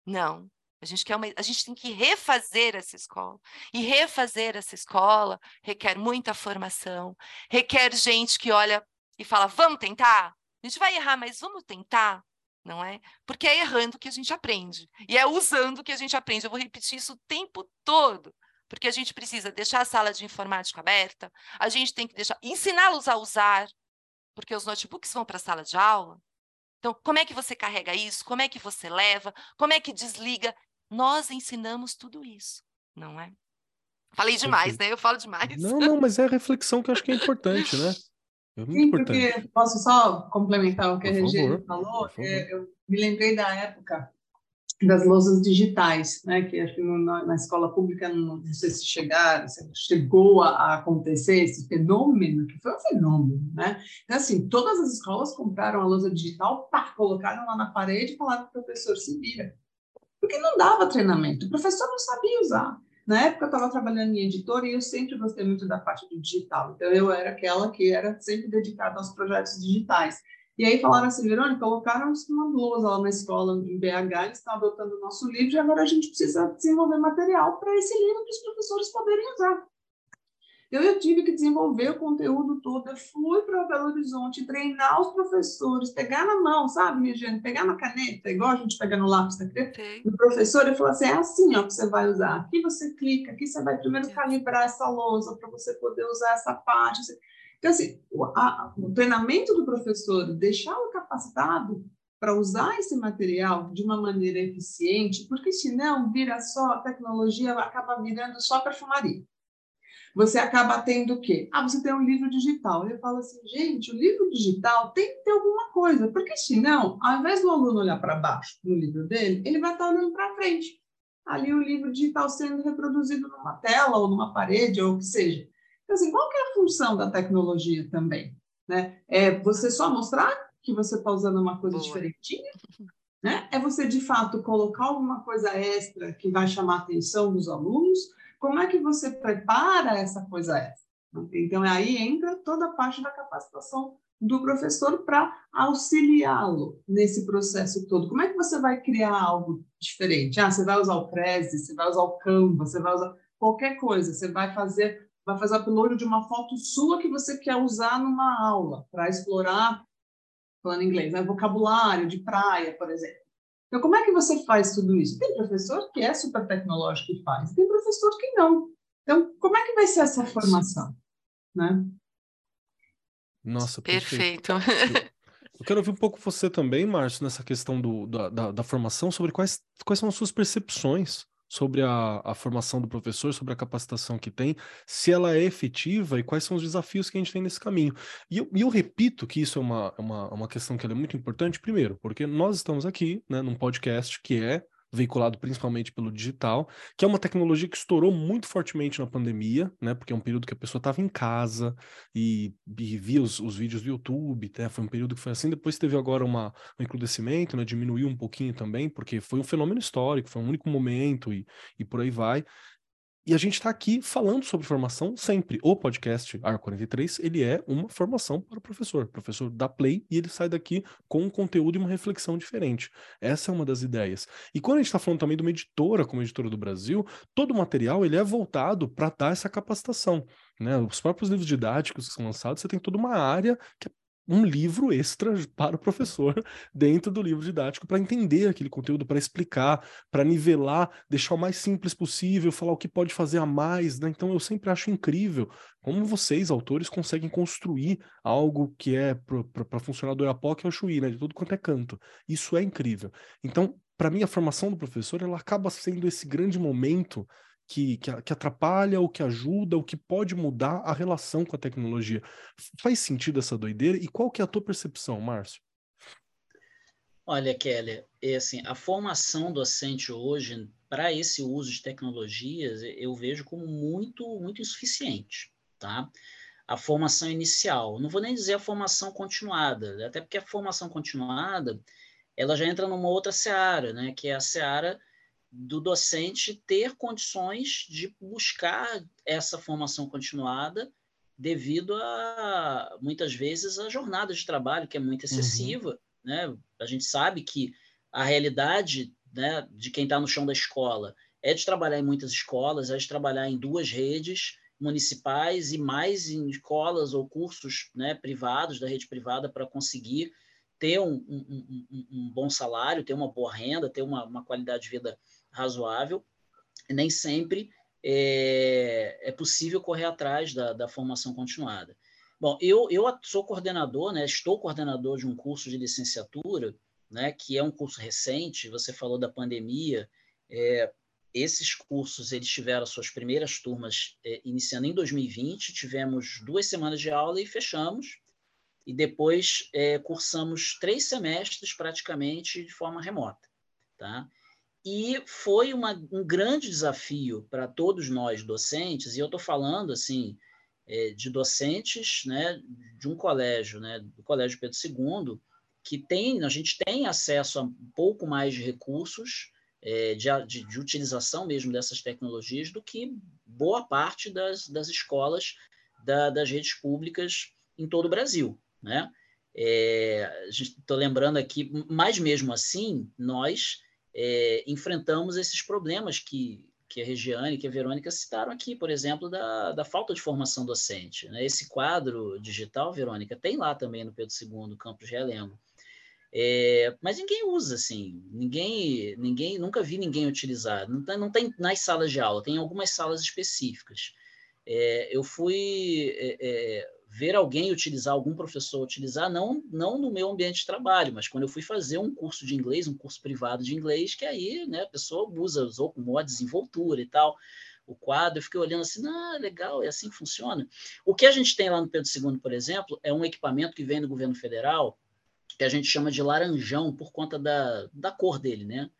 Não. A gente quer uma, a gente tem que refazer essa escola. E refazer essa escola requer muita formação, requer gente que olha e fala: "Vamos tentar? A gente vai errar, mas vamos tentar?" Não é? Porque é errando que a gente aprende. E é usando que a gente aprende. Eu vou repetir isso o tempo todo. Porque a gente precisa deixar a sala de informática aberta, a gente tem que deixar ensiná-los a usar, porque os notebooks vão para a sala de aula. Então, como é que você carrega isso? Como é que você leva? Como é que desliga? Nós ensinamos tudo isso, não é? Falei demais, né? Eu falo demais. Não, não, mas é a reflexão que eu acho que é importante, né? É muito Sim, importante. porque posso só complementar o que Por a Regina falou? É, eu me lembrei da época das lousas digitais, né? Que acho que na, escola pública não, não sei se chegar, se chegou a, a, acontecer esse fenômeno, que foi um fenômeno, né? Então, assim, todas as escolas compraram a lousa digital, pá, colocaram lá na parede e falaram para o professor se vira. porque não dava treinamento, o professor não sabia usar. Na época eu estava trabalhando em editora e eu sempre gostei muito da parte do digital. Então eu era aquela que era sempre dedicada aos projetos digitais. E aí falaram assim, Verônica, colocaram uma blusa lá na escola em BH, eles estão adotando o nosso livro e agora a gente precisa desenvolver material para esse livro para os professores poderem usar. Então, eu tive que desenvolver o conteúdo todo. Eu fui para Belo Horizonte treinar os professores, pegar na mão, sabe, Regiane? Pegar na caneta, igual a gente pega no lápis da criança. O professor, ele falou assim: é assim ó, que você vai usar. Aqui você clica, aqui você vai primeiro calibrar essa lousa para você poder usar essa parte. Então, assim, o, a, o treinamento do professor, deixá-lo capacitado para usar esse material de uma maneira eficiente, porque senão vira só, a tecnologia acaba virando só perfumaria você acaba tendo o quê? Ah, você tem um livro digital. Ele fala assim, gente, o livro digital tem que ter alguma coisa, porque senão, ao invés do aluno olhar para baixo no livro dele, ele vai estar olhando para frente. Ali o livro digital sendo reproduzido numa tela ou numa parede ou o que seja. Então, assim, qual que é a função da tecnologia também? Né? É você só mostrar que você está usando uma coisa Boa. diferentinha? Né? É você, de fato, colocar alguma coisa extra que vai chamar a atenção dos alunos? Como é que você prepara essa coisa essa? Então, aí entra toda a parte da capacitação do professor para auxiliá-lo nesse processo todo. Como é que você vai criar algo diferente? Ah, você vai usar o Prezi, você vai usar o Canva, você vai usar qualquer coisa, você vai fazer vai fazer upload de uma foto sua que você quer usar numa aula para explorar, falando inglês, né? vocabulário de praia, por exemplo. Então, como é que você faz tudo isso? Tem professor que é super tecnológico e faz, tem professor que não. Então, como é que vai ser essa formação? Né? Nossa, perfeito. perfeito. Eu quero ouvir um pouco você também, Márcio, nessa questão do, da, da, da, formação, sobre quais, quais são as suas percepções sobre a, a, formação do professor, sobre a capacitação que tem, se ela é efetiva e quais são os desafios que a gente tem nesse caminho. E eu, e eu repito que isso é uma, uma, uma questão que é muito importante, primeiro, porque nós estamos aqui né, num podcast que é veiculado principalmente pelo digital, que é uma tecnologia que estourou muito fortemente na pandemia, né? Porque é um período que a pessoa estava em casa e, e via os, os, vídeos do YouTube, né? Foi um período que foi assim. Depois teve agora uma, um encrudecimento, né? Diminuiu um pouquinho também, porque foi um fenômeno histórico, foi um único momento e, e por aí vai. E a gente está aqui falando sobre formação sempre. O podcast AR 43, ele é uma formação para o professor. O professor dá play e ele sai daqui com um conteúdo e uma reflexão diferente. Essa é uma das ideias. E quando a gente está falando também de uma editora como Editora do Brasil, todo o material ele é voltado para dar essa capacitação. Né? Os próprios livros didáticos que são lançados, você tem toda uma área que é um livro extra para o professor dentro do livro didático para entender aquele conteúdo, para explicar, para nivelar, deixar o mais simples possível, falar o que pode fazer a mais, né? Então eu sempre acho incrível como vocês, autores, conseguem construir algo que é para funcionar do Irapoca é o Chuí, né? De tudo quanto é canto. Isso é incrível. Então, para mim, a formação do professor ela acaba sendo esse grande momento que, que, que, atrapalha, ou que ajuda, ou que pode mudar a relação com a tecnologia. Faz sentido essa doideira? E qual que é a tua percepção, Márcio? Olha, Kelly, é assim, a formação docente hoje para esse uso de tecnologias eu vejo como muito, muito insuficiente, tá? A formação inicial, não vou nem dizer a formação continuada, até porque a formação continuada ela já entra numa outra seara, né? Que é a seara do docente ter condições de buscar essa formação continuada devido a muitas vezes a jornada de trabalho que é muito uhum. excessiva, uhum. né? A gente sabe que a realidade, né, de quem está no chão da escola é de trabalhar em muitas escolas, é de trabalhar em duas redes municipais e mais em escolas ou cursos, né, privados da rede privada para conseguir ter um, um, um, um, bom salário, ter uma boa renda, ter uma, uma qualidade de vida razoável, nem sempre é, é possível correr atrás da, da, formação continuada. Bom, eu, eu sou coordenador, né, estou coordenador de um curso de licenciatura, né, que é um curso recente, você falou da pandemia, é, esses cursos eles tiveram suas primeiras turmas é, iniciando em 2020, tivemos duas semanas de aula e fechamos, e depois é, cursamos três semestres praticamente de forma remota. Tá? E foi uma, um grande desafio para todos nós docentes, e eu estou falando assim é, de docentes né, de um colégio, né, do Colégio Pedro II, que tem, a gente tem acesso a um pouco mais de recursos é, de, de, de, utilização mesmo dessas tecnologias do que boa parte das, das escolas da, das redes públicas em todo o Brasil, né? Estou é, lembrando aqui, mas mesmo assim, nós é, enfrentamos esses problemas que, que a Regiane e que a Verônica citaram aqui, por exemplo, da, da falta de formação docente. Né? Esse quadro digital, Verônica, tem lá também no Pedro II, Campos Realengo. É, mas ninguém usa, assim, ninguém, ninguém, nunca vi ninguém utilizar. Não tem, não tem nas salas de aula, tem algumas salas específicas. É, eu fui é, é ver alguém utilizar, algum professor utilizar, não, não no meu ambiente de trabalho, mas quando eu fui fazer um curso de inglês, um curso privado de inglês, que aí né, a pessoa usa, usou com modo desenvoltura e tal, o quadro, eu fiquei olhando assim, ah, legal, é assim que funciona. O que a gente tem lá no Pedro II, por exemplo, é um equipamento que vem do governo federal, que a gente chama de laranjão, por conta da, da cor dele, né?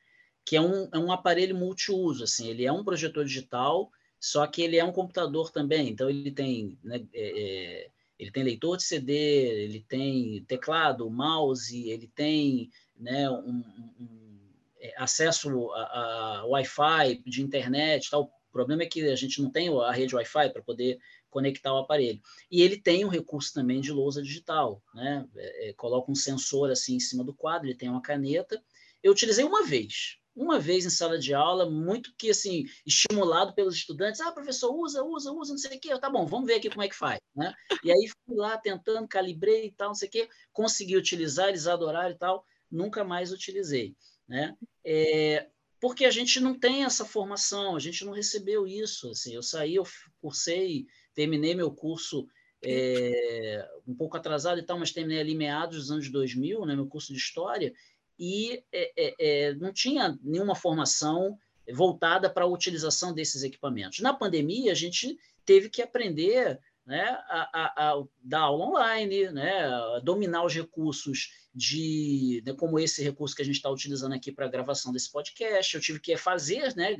Que é um, é um aparelho multiuso, assim, ele é um projetor digital, só que ele é um computador também, então ele tem né, é, é ele tem leitor de CD, ele tem teclado, mouse, ele tem né, um, um, é, acesso a, a Wi-Fi de internet tal. O problema é que a gente não tem a rede Wi-Fi para poder conectar o aparelho. E ele tem um recurso também de lousa digital, né? É, é, coloca um sensor assim em cima do quadro, ele tem uma caneta. Eu utilizei uma vez, uma vez em sala de aula, muito que assim, estimulado pelos estudantes, ah, professor, usa, usa, usa, não sei o quê, tá bom, vamos ver aqui como é que faz, né? E aí fui lá tentando, calibrei e tal, não sei o quê, consegui utilizar, eles adoraram e tal, nunca mais utilizei, né? É, porque a gente não tem essa formação, a gente não recebeu isso, assim, eu saí, eu cursei, terminei meu curso é, um pouco atrasado e tal, mas terminei ali meados dos anos 2000, né, meu curso de História, e é, é, é, não tinha nenhuma formação voltada para a utilização desses equipamentos. Na pandemia, a gente teve que aprender né, a, a, a dar aula online, né, a dominar os recursos de, né, como esse recurso que a gente está utilizando aqui para a gravação desse podcast. Eu tive que fazer, né,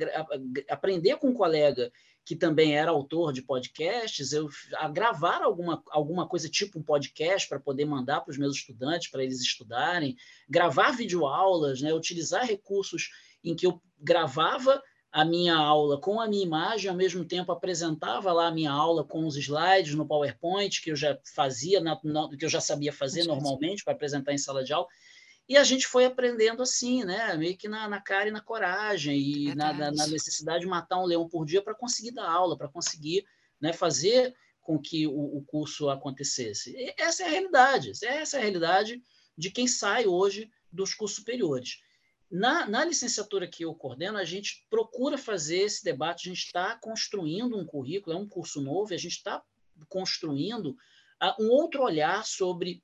aprender com um colega que também era autor de podcasts, eu a gravar alguma, alguma coisa tipo um podcast para poder mandar para os meus estudantes, para eles estudarem, gravar videoaulas, né, utilizar recursos em que eu gravava a minha aula com a minha imagem, ao mesmo tempo apresentava lá a minha aula com os slides no PowerPoint, que eu já fazia, na, na, que eu já sabia fazer normalmente para apresentar em sala de aula. E a gente foi aprendendo assim, né? Meio que na, na cara e na coragem, e na, na, na, necessidade de matar um leão por dia para conseguir dar aula, para conseguir né, fazer com que o, o, curso acontecesse. E essa é a realidade, essa é a realidade de quem sai hoje dos cursos superiores. Na, na licenciatura que eu coordeno, a gente procura fazer esse debate, a gente está construindo um currículo, é um curso novo, e a gente está construindo uh, um outro olhar sobre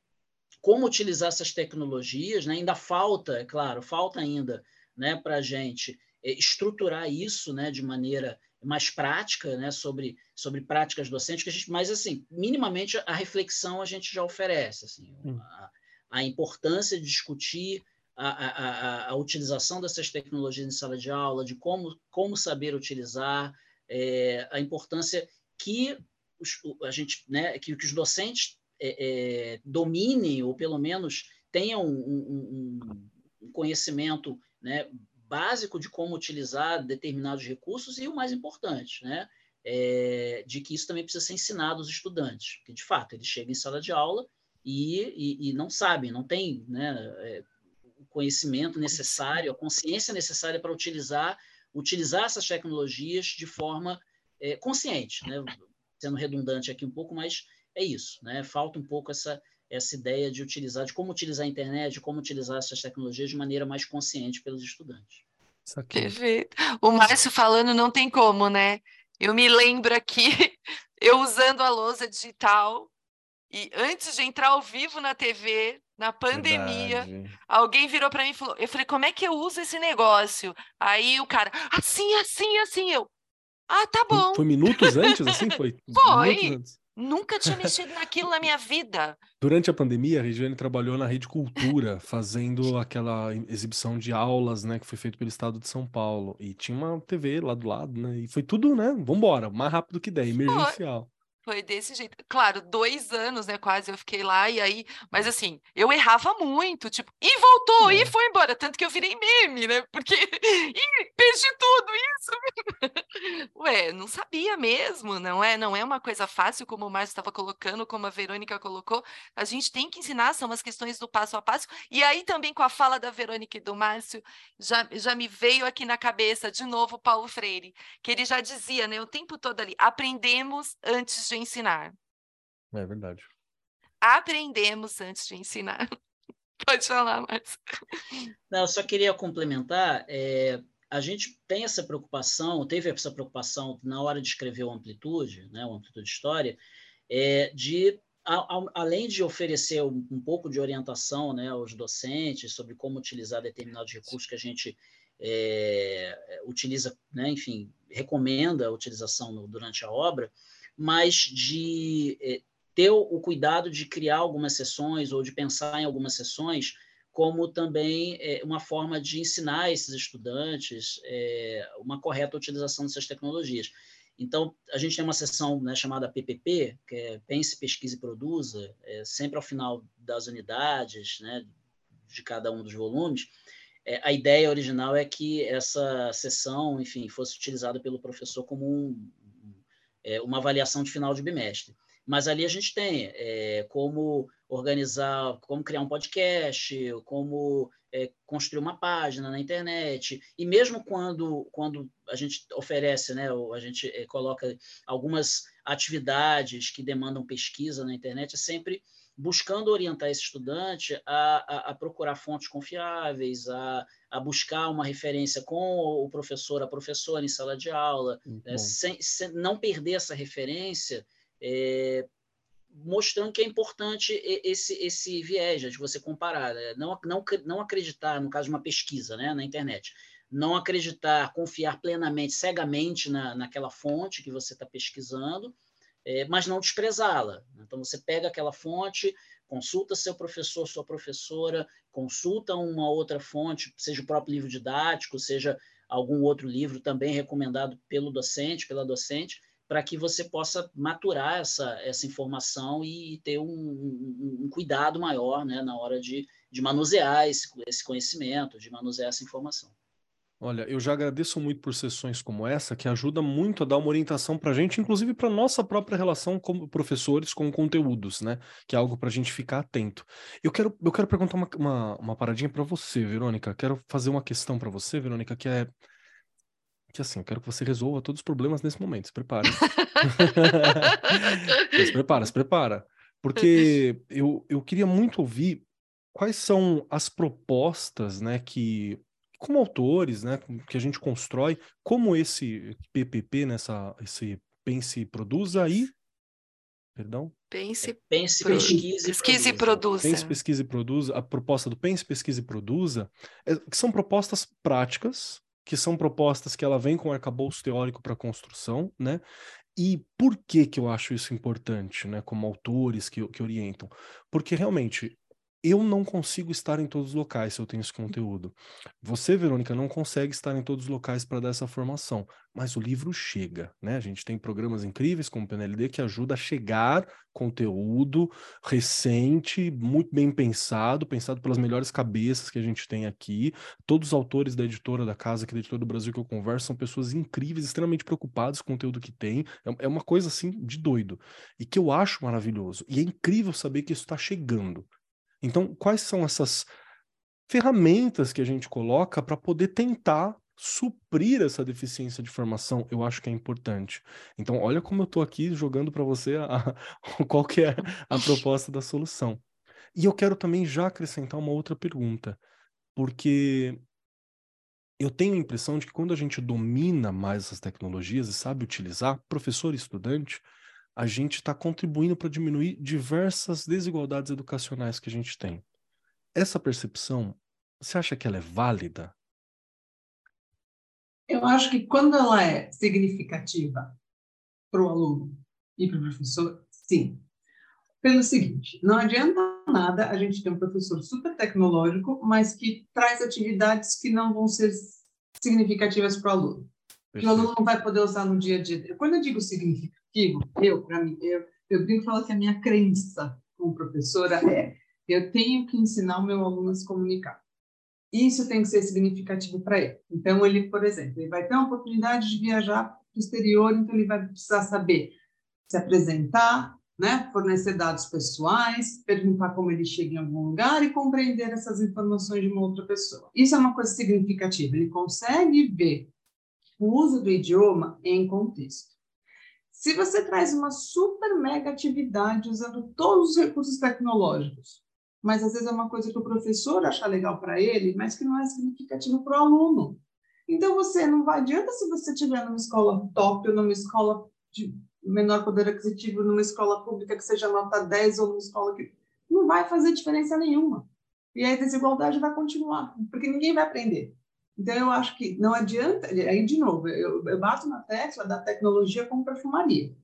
como utilizar essas tecnologias, né? ainda falta, é claro, falta ainda né, para a gente é, estruturar isso né, de maneira mais prática, né, sobre, sobre práticas docentes, que a gente, mas assim, minimamente a reflexão a gente já oferece, assim, hum. a, a, importância de discutir a, a, a, utilização dessas tecnologias em sala de aula, de como, como saber utilizar, é, a importância que os, a gente, né, que, que os docentes é, é, dominem, ou pelo menos tenham um, um, um conhecimento né, básico de como utilizar determinados recursos e o mais importante, né, é, de que isso também precisa ser ensinado aos estudantes, que de fato eles chegam em sala de aula e, e, e não sabem, não têm né, é, o conhecimento necessário, a consciência necessária para utilizar utilizar essas tecnologias de forma é, consciente, né? sendo redundante aqui um pouco, mas é isso, né? Falta um pouco essa, essa ideia de utilizar, de como utilizar a internet, de como utilizar essas tecnologias de maneira mais consciente pelos estudantes. Perfeito. O Márcio falando não tem como, né? Eu me lembro aqui, eu usando a lousa digital, e antes de entrar ao vivo na TV, na pandemia, Verdade. alguém virou para mim e falou: Eu falei, como é que eu uso esse negócio? Aí o cara, assim, assim, assim. Eu, ah, tá bom. Foi minutos antes, assim? Foi. Foi. Nunca tinha mexido naquilo na minha vida. Durante a pandemia, a Regiane trabalhou na Rede Cultura, fazendo aquela exibição de aulas, né, que foi feito pelo Estado de São Paulo. E tinha uma TV lá do lado, né? E foi tudo, né? Vambora, mais rápido que der, emergencial. Foi desse jeito. Claro, dois anos, né? Quase eu fiquei lá, e aí, mas assim, eu errava muito, tipo, e voltou, é. e foi embora. Tanto que eu virei meme, né? Porque e perdi tudo isso. Ué, não sabia mesmo, não é? Não é uma coisa fácil, como o Márcio estava colocando, como a Verônica colocou. A gente tem que ensinar, são as questões do passo a passo. E aí também com a fala da Verônica e do Márcio, já, já me veio aqui na cabeça de novo Paulo Freire, que ele já dizia, né, o tempo todo ali, aprendemos antes de de ensinar. É verdade. Aprendemos antes de ensinar. Pode falar, mas. Não, eu só queria complementar. É, a gente tem essa preocupação, teve essa preocupação na hora de escrever o Amplitude, né, o Amplitude História, é, de a, a, além de oferecer um, um, pouco de orientação né, aos docentes sobre como utilizar determinados recursos que a gente é, utiliza, né, enfim, recomenda a utilização no, durante a obra, mas de é, ter o cuidado de criar algumas sessões ou de pensar em algumas sessões como também é, uma forma de ensinar esses estudantes é, uma correta utilização dessas tecnologias. Então, a gente tem uma sessão né, chamada PPP, que é Pense, Pesquise e Produza, é, sempre ao final das unidades, né, de cada um dos volumes. A ideia original é que essa sessão, enfim, fosse utilizada pelo professor como um, é, uma avaliação de final de bimestre. Mas ali a gente tem é, como organizar, como criar um podcast, como é, construir uma página na internet. E mesmo quando, quando a gente oferece, né, a gente é, coloca algumas atividades que demandam pesquisa na internet, é sempre buscando orientar esse estudante a, a, a procurar fontes confiáveis, a, a, buscar uma referência com o professor, a professora em sala de aula, né, sem, sem, não perder essa referência, é, mostrando que é importante esse, esse viés de você comparar, né? não, não, não acreditar, no caso de uma pesquisa né, na internet, não acreditar, confiar plenamente, cegamente na, naquela fonte que você está pesquisando, é, mas não desprezá-la. Então, você pega aquela fonte, consulta seu professor, sua professora, consulta uma outra fonte, seja o próprio livro didático, seja algum outro livro também recomendado pelo docente, pela docente, para que você possa maturar essa, essa informação e ter um, um, um cuidado maior né, na hora de, de manusear esse, esse conhecimento, de manusear essa informação. Olha, eu já agradeço muito por sessões como essa, que ajuda muito a dar uma orientação para a gente, inclusive para nossa própria relação como professores com conteúdos, né? Que é algo para a gente ficar atento. Eu quero, eu quero perguntar uma, uma, uma paradinha para você, Verônica. Quero fazer uma questão para você, Verônica, que é que assim, eu quero que você resolva todos os problemas nesse momento. Se prepare. se prepara, se prepara. Porque eu, eu queria muito ouvir quais são as propostas, né, que como autores, né, que a gente constrói, como esse PPP, nessa, esse pense, produza e perdão? Pense, é, pense pesquise, pesquise e produza. Pense, pesquise e produza. A proposta do pense, pesquise e produza, é, que são propostas práticas, que são propostas que ela vem com arcabouço teórico para construção, né? E por que que eu acho isso importante, né? Como autores que, que orientam? Porque realmente eu não consigo estar em todos os locais se eu tenho esse conteúdo. Você, Verônica, não consegue estar em todos os locais para dar essa formação, mas o livro chega, né? A gente tem programas incríveis como o PNLD que ajuda a chegar conteúdo recente, muito bem pensado, pensado pelas melhores cabeças que a gente tem aqui. Todos os autores da editora da casa, que da editora do Brasil que eu converso, são pessoas incríveis, extremamente preocupadas com o conteúdo que tem. É, é uma coisa assim de doido. E que eu acho maravilhoso. E é incrível saber que isso está chegando. Então, quais são essas ferramentas que a gente coloca para poder tentar suprir essa deficiência de formação? Eu acho que é importante. Então, olha como eu estou aqui jogando para você a, a, qual que é a proposta da solução. E eu quero também já acrescentar uma outra pergunta, porque eu tenho a impressão de que quando a gente domina mais essas tecnologias e sabe utilizar, professor e estudante, a gente está contribuindo para diminuir diversas desigualdades educacionais que a gente tem. Essa percepção, você acha que ela é válida? Eu acho que quando ela é significativa para o aluno e para o professor, sim. Pelo seguinte, não adianta nada a gente ter um professor super tecnológico, mas que traz atividades que não vão ser significativas para o aluno. Que o aluno não vai poder usar no dia a dia. Quando eu digo significativo, eu, para mim, eu, eu brinco falo que a minha crença como professora é eu tenho que ensinar o meu aluno a se comunicar. Isso tem que ser significativo para ele. Então, ele, por exemplo, ele vai ter uma oportunidade de viajar para o exterior, então ele vai precisar saber se apresentar, né, fornecer dados pessoais, perguntar como ele chega em algum lugar e compreender essas informações de uma outra pessoa. Isso é uma coisa significativa. Ele consegue ver o uso do idioma em contexto. Se você traz uma super mega atividade usando todos os recursos tecnológicos, mas às vezes é uma coisa que o professor acha legal para ele, mas que não é significativo para o aluno. Então você não vai adianta se você estiver numa escola top ou numa escola de menor poder aquisitivo, numa escola pública que seja nota 10 ou numa escola que não vai fazer diferença nenhuma. E a desigualdade vai continuar, porque ninguém vai aprender. Então, eu acho que não adianta, aí de novo, eu, eu bato na tecla da tecnologia como perfumaria.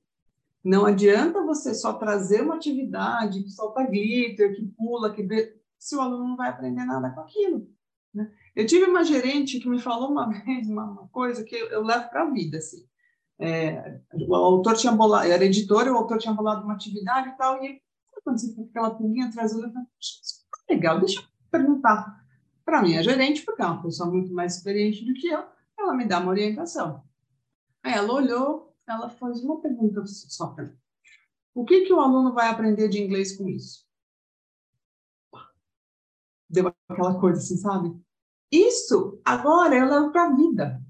Não adianta você só trazer uma atividade que solta glitter, que pula, que vê, se o aluno não vai aprender nada com aquilo. Né? Eu tive uma gerente que me falou uma vez uma, coisa que eu, eu levo para a vida. Assim. É, o autor tinha bolado, era editor, o autor tinha bolado uma atividade e tal, e quando você fica aquela pulguinha atrás, eu falei, tá legal, deixa eu perguntar para a minha gerente, porque é uma pessoa muito mais experiente do que eu, ela me dá uma orientação. Aí ela olhou, ela faz uma pergunta só para mim. O que, que o aluno vai aprender de inglês com isso? Deu aquela coisa assim, sabe? Isso, agora, eu levo para a vida.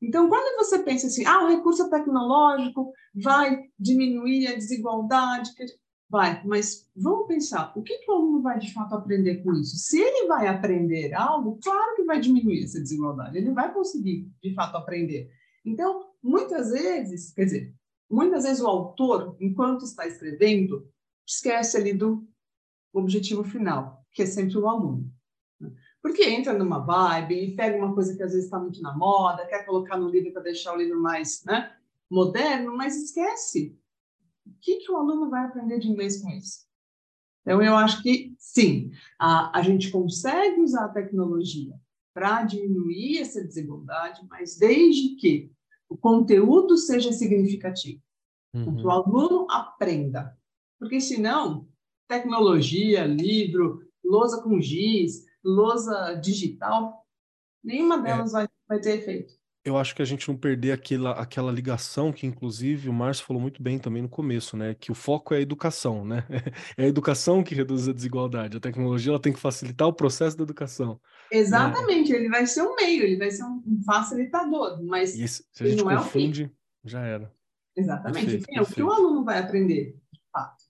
Então, quando você pensa assim, ah, o recurso tecnológico vai diminuir a desigualdade, vai, mas vamos pensar, o que, que o aluno vai de fato aprender com isso? Se ele vai aprender algo, claro que vai diminuir essa desigualdade, ele vai conseguir de fato aprender. Então, muitas vezes, quer dizer, muitas vezes o autor, enquanto está escrevendo, esquece ali do objetivo final, que é sempre o aluno. Né? Porque entra numa vibe e pega uma coisa que às vezes está muito na moda, quer colocar no livro para deixar o livro mais né, moderno, mas esquece. O que, que o aluno vai aprender de inglês com isso? Então, eu acho que sim, a, a gente consegue usar a tecnologia para diminuir essa desigualdade, mas desde que o conteúdo seja significativo, uhum. que o aluno aprenda. Porque senão, tecnologia, livro, lousa com giz, lousa digital, nenhuma é. delas é. vai, vai ter efeito eu acho que a gente não perder aquela, aquela ligação que, inclusive, o Márcio falou muito bem também no começo, né? Que o foco é a educação, né? É a educação que reduz a desigualdade. A tecnologia ela tem que facilitar o processo da educação. Né? Exatamente, né? ele vai ser um meio, ele vai ser um facilitador, mas Isso, se a gente não confunde, é o fim. já era. Exatamente. Perfeito, é o que o aluno vai aprender, de fato.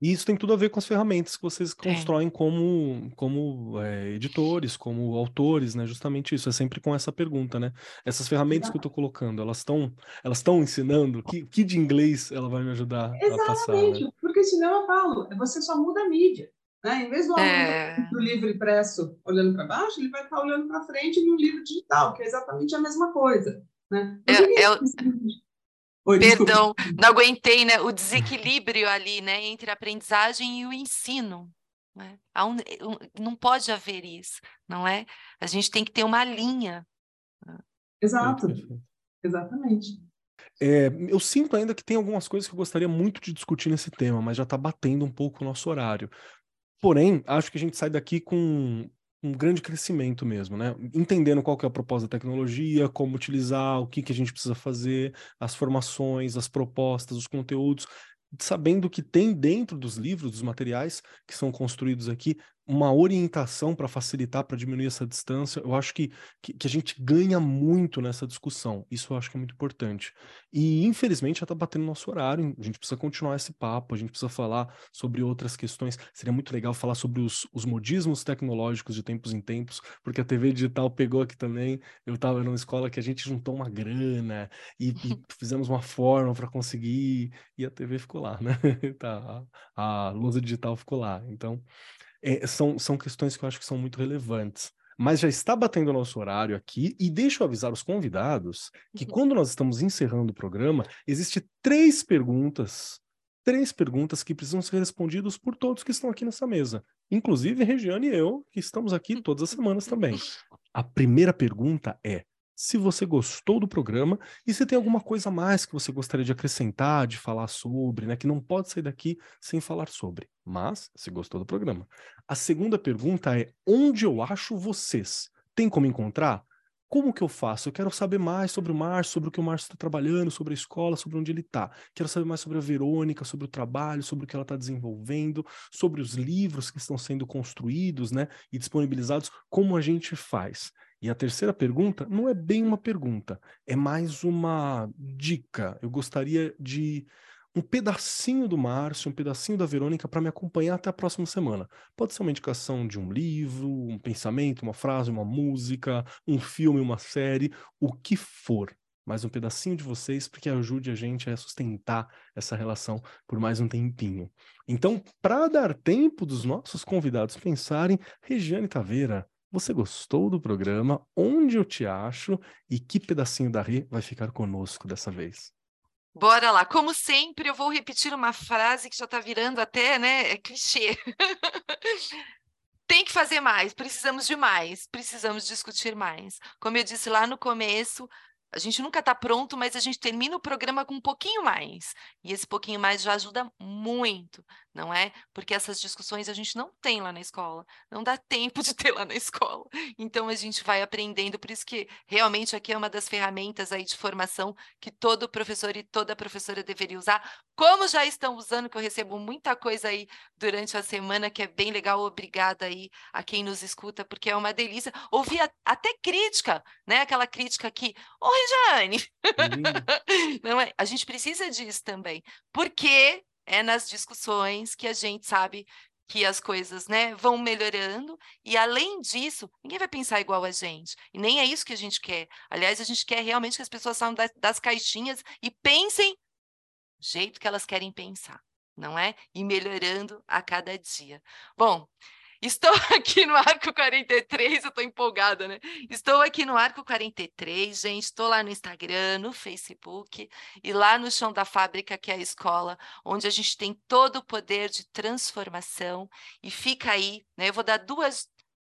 E isso tem tudo a ver com as ferramentas que vocês constroem como, como é, editores, como autores, né? Justamente isso, é sempre com essa pergunta, né? Essas ferramentas que eu estou colocando, elas estão elas ensinando? Que, que de inglês ela vai me ajudar Exatamente, a passar? Exatamente, né? porque senão eu falo, você só muda a mídia. Né? Em vez do é... do livro impresso olhando para baixo, ele vai estar olhando para frente no livro digital, que é exatamente a mesma coisa. Né? É, é, Oi, Perdão, desculpa. não aguentei, né? O desequilíbrio ali, né, entre a aprendizagem e o ensino. Né? Um, não pode haver isso, não é? A gente tem que ter uma linha. Exato, exatamente. É, eu sinto ainda que tem algumas coisas que eu gostaria muito de discutir nesse tema, mas já está batendo um pouco o nosso horário. Porém, acho que a gente sai daqui com um grande crescimento mesmo, né? Entendendo qual que é a proposta da tecnologia, como utilizar, o que, que a gente precisa fazer, as formações, as propostas, os conteúdos, sabendo que tem dentro dos livros, dos materiais que são construídos aqui, uma orientação para facilitar, para diminuir essa distância, eu acho que, que, que, a gente ganha muito nessa discussão. Isso eu acho que é muito importante. E, infelizmente, já está batendo nosso horário. A gente precisa continuar esse papo, a gente precisa falar sobre outras questões. Seria muito legal falar sobre os, os modismos tecnológicos de tempos em tempos, porque a TV digital pegou aqui também. Eu estava numa escola que a gente juntou uma grana e, e fizemos uma forma para conseguir, e a TV ficou lá, né? tá, a, a lousa digital ficou lá. Então é, são, são questões que eu acho que são muito relevantes. Mas já está batendo o nosso horário aqui, e deixa eu avisar os convidados que uhum. quando nós estamos encerrando o programa, existe três perguntas, três perguntas que precisam ser respondidas por todos que estão aqui nessa mesa, inclusive Regiane e eu, que estamos aqui todas as semanas também. A primeira pergunta é: se você gostou do programa e se tem alguma coisa a mais que você gostaria de acrescentar, de falar sobre, né? Que não pode sair daqui sem falar sobre. Mas, se gostou do programa. A segunda pergunta é: onde eu acho vocês? Tem como encontrar? Como que eu faço? Eu quero saber mais sobre o Márcio, sobre o que o Márcio está trabalhando, sobre a escola, sobre onde ele está. Quero saber mais sobre a Verônica, sobre o trabalho, sobre o que ela está desenvolvendo, sobre os livros que estão sendo construídos né, e disponibilizados. Como a gente faz? E a terceira pergunta não é bem uma pergunta, é mais uma dica. Eu gostaria de um pedacinho do Márcio, um pedacinho da Verônica para me acompanhar até a próxima semana. Pode ser uma indicação de um livro, um pensamento, uma frase, uma música, um filme, uma série, o que for. Mais um pedacinho de vocês para que ajude a gente a sustentar essa relação por mais um tempinho. Então, para dar tempo dos nossos convidados pensarem, Regiane Taveira, você gostou do programa? Onde eu te acho? E que pedacinho da Rê vai ficar conosco dessa vez? Bora lá. Como sempre, eu vou repetir uma frase que já está virando até, né, é clichê. Tem que fazer mais, precisamos de mais, precisamos discutir mais. Como eu disse lá no começo, a gente nunca está pronto, mas a gente termina o programa com um pouquinho mais. E esse pouquinho mais já ajuda muito, não é? Porque essas discussões a gente não tem lá na escola, não dá tempo de ter lá na escola. Então a gente vai aprendendo, por isso que realmente aqui é uma das ferramentas aí de formação que todo professor e toda professora deveria usar, como já estão usando, que eu recebo muita coisa aí durante a semana, que é bem legal. Obrigada aí a quem nos escuta, porque é uma delícia. Ouvir até crítica, né? Aquela crítica aqui, ô Regiane, não é? A gente precisa disso também, porque é nas discussões que a gente sabe que as coisas né, vão melhorando, e além disso, ninguém vai pensar igual a gente. E nem é isso que a gente quer. Aliás, a gente quer realmente que as pessoas saiam das, das caixinhas e pensem do jeito que elas querem pensar, não é? E melhorando a cada dia. Bom, Estou aqui no Arco 43, eu estou empolgada, né? Estou aqui no Arco 43, gente. Estou lá no Instagram, no Facebook e lá no chão da fábrica, que é a escola, onde a gente tem todo o poder de transformação. E fica aí, né? Eu vou dar duas.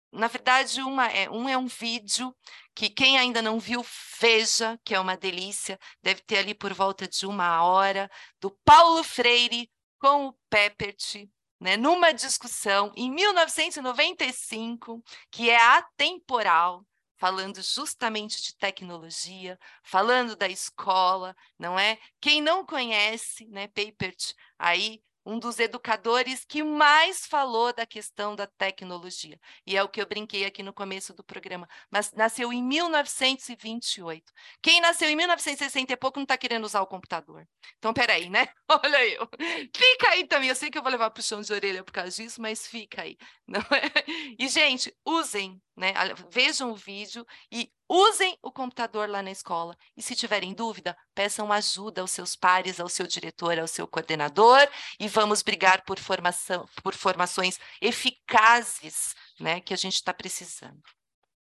Na verdade, uma é, um é um vídeo que quem ainda não viu, veja, que é uma delícia. Deve ter ali por volta de uma hora, do Paulo Freire com o Peppert né, numa discussão em 1995, que é atemporal, falando justamente de tecnologia, falando da escola, não é? Quem não conhece, né, Papert, aí um dos educadores que mais falou da questão da tecnologia. E é o que eu brinquei aqui no começo do programa. Mas nasceu em 1928. Quem nasceu em 1960 e pouco não está querendo usar o computador. Então, peraí, né? Olha eu. Fica aí também. Eu sei que eu vou levar para o chão de orelha por causa disso, mas fica aí. Não é? E, gente, usem né? Vejam o vídeo e usem o computador lá na escola. E se tiverem dúvida, peçam ajuda aos seus pares, ao seu diretor, ao seu coordenador, e vamos brigar por formação, por formações eficazes, né, que a gente está precisando.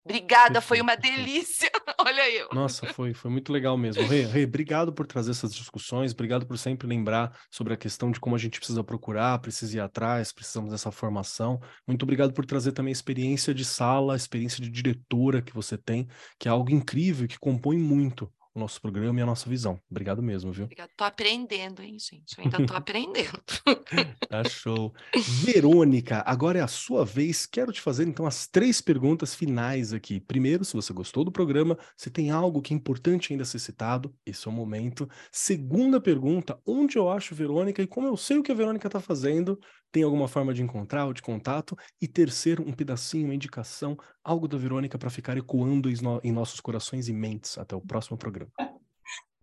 Obrigada, foi uma delícia. Olha eu. Nossa, foi, foi muito legal mesmo. Rê, Rê, obrigado por trazer essas discussões, obrigado por sempre lembrar sobre a questão de como a gente precisa procurar, precisa ir atrás, precisamos dessa formação. Muito obrigado por trazer também a experiência de sala, a experiência de diretora que você tem, que é algo incrível, que compõe muito o nosso programa e a nossa visão. Obrigado mesmo, viu? Obrigado. Tô aprendendo, hein, gente? Eu ainda tô aprendendo. tá show. Verônica, agora é a sua vez. Quero te fazer, então, as três perguntas finais aqui. Primeiro, se você gostou do programa, se tem algo que é importante ainda ser citado, esse é o momento. Segunda pergunta, onde eu acho Verônica e como eu sei o que a Verônica tá fazendo tem alguma forma de encontrar ou de contato? E terceiro, um pedacinho, uma indicação, algo da Verônica para ficar ecoando em nossos corações e mentes. Até o próximo programa.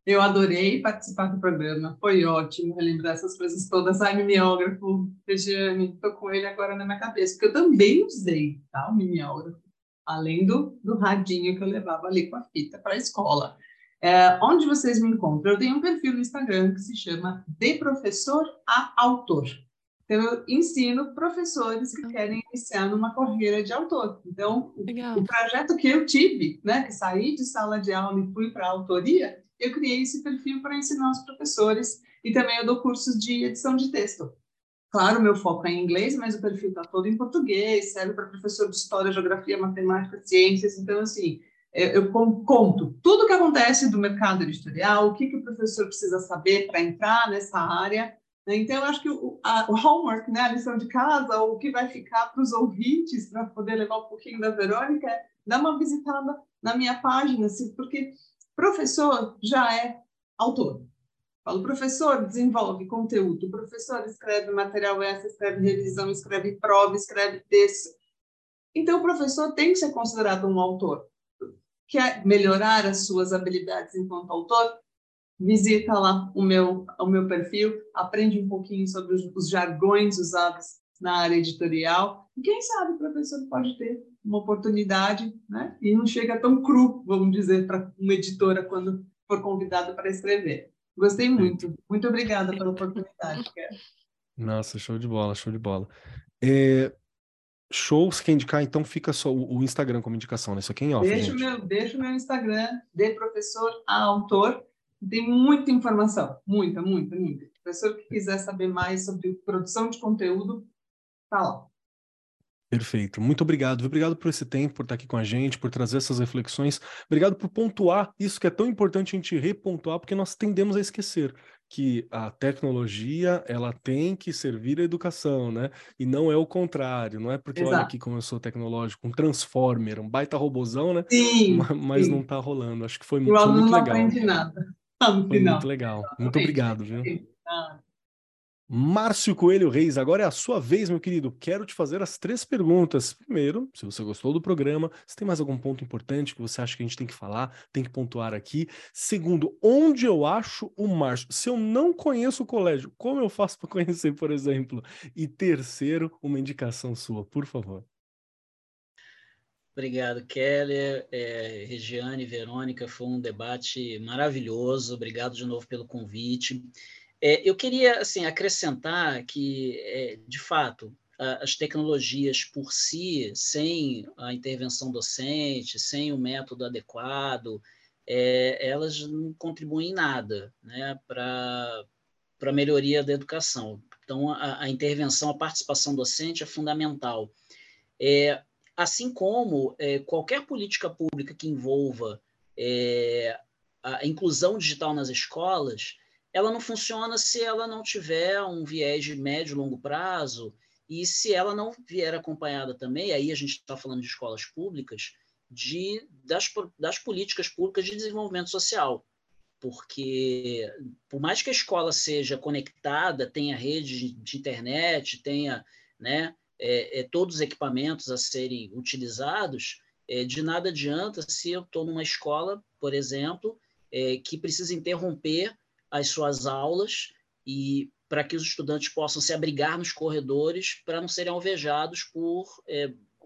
Eu adorei participar do programa, foi ótimo relembrar essas coisas todas. Ai, mimeógrafo, Regiane, estou com ele agora na minha cabeça, porque eu também usei tá, o mimeógrafo, além do, do radinho que eu levava ali com a fita para a escola. É, onde vocês me encontram? Eu tenho um perfil no Instagram que se chama De Professor a Autor. Então, eu ensino professores que querem iniciar numa carreira de autor. Então, Legal. o projeto que eu tive, né, que saí de sala de aula e fui para a autoria, eu criei esse perfil para ensinar os professores e também eu dou cursos de edição de texto. Claro, meu foco é em inglês, mas o perfil está todo em português, serve para professor de história, geografia, matemática, ciências. Então, assim, eu conto tudo o que acontece do mercado editorial, o que, que o professor precisa saber para entrar nessa área. Né? Então, eu acho que o, a, o homework, né, a lição de casa, o que vai ficar para os ouvintes, para poder levar um pouquinho da Verônica, é dar uma visitada na minha página, assim, porque professor já é autor. O professor desenvolve conteúdo, professor escreve material essa, escreve revisão, escreve prova, escreve texto. Então, o professor tem que ser considerado um autor quer melhorar as suas habilidades enquanto autor, visita lá o meu, o meu perfil, aprende um pouquinho sobre os, os jargões usados na área editorial. E quem sabe o professor pode ter uma oportunidade, né? E não chega tão cru, vamos dizer, para uma editora quando for convidado para escrever. Gostei muito. Muito obrigada pela oportunidade, Nossa, show de bola, show de bola. É, shows quer indicar, então fica só o, o, Instagram como indicação, né? Isso aqui em off, deixa gente. Meu, deixa o meu Instagram, de professor a autor. Tem muita informação, muita, muita, muita. Professor que quiser saber mais sobre produção de conteúdo, tá lá. Perfeito. Muito obrigado. Obrigado por esse tempo, por estar aqui com a gente, por trazer essas reflexões. Obrigado por pontuar isso que é tão importante a gente repontuar, porque nós tendemos a esquecer que a tecnologia ela tem que servir a educação, né? E não é o contrário. Não é porque Exato. olha aqui como eu sou tecnológico, um transformer, um baita robozão, né? Sim, mas sim. não está rolando. Acho que foi, muito, foi muito legal. não aprende nada. No foi muito legal. Muito obrigado, viu? Ah. Márcio Coelho Reis, agora é a sua vez, meu querido. Quero te fazer as três perguntas. Primeiro, se você gostou do programa, se tem mais algum ponto importante que você acha que a gente tem que falar, tem que pontuar aqui. Segundo, onde eu acho o Márcio? Se eu não conheço o colégio, como eu faço para conhecer, por exemplo? E terceiro, uma indicação sua, por favor. Obrigado, Keller, é, Regiane, Verônica, foi um debate maravilhoso. Obrigado de novo pelo convite. É, eu queria assim acrescentar que, é, de fato, as tecnologias por si, sem a intervenção docente, sem o método adequado, é, elas não contribuem em nada né, para a melhoria da educação. Então, a, a, intervenção, a participação docente é fundamental. É, assim como é, qualquer política pública que envolva é, a inclusão digital nas escolas, ela não funciona se ela não tiver um viés de médio e longo prazo e se ela não vier acompanhada também, aí a gente está falando de escolas públicas, de, das, das políticas públicas de desenvolvimento social. Porque, por mais que a escola seja conectada, tenha rede de internet, tenha né, é, é, todos os equipamentos a serem utilizados, é, de nada adianta se eu estou numa escola, por exemplo, é, que precisa interromper as suas aulas e para que os estudantes possam se abrigar nos corredores para não serem alvejados por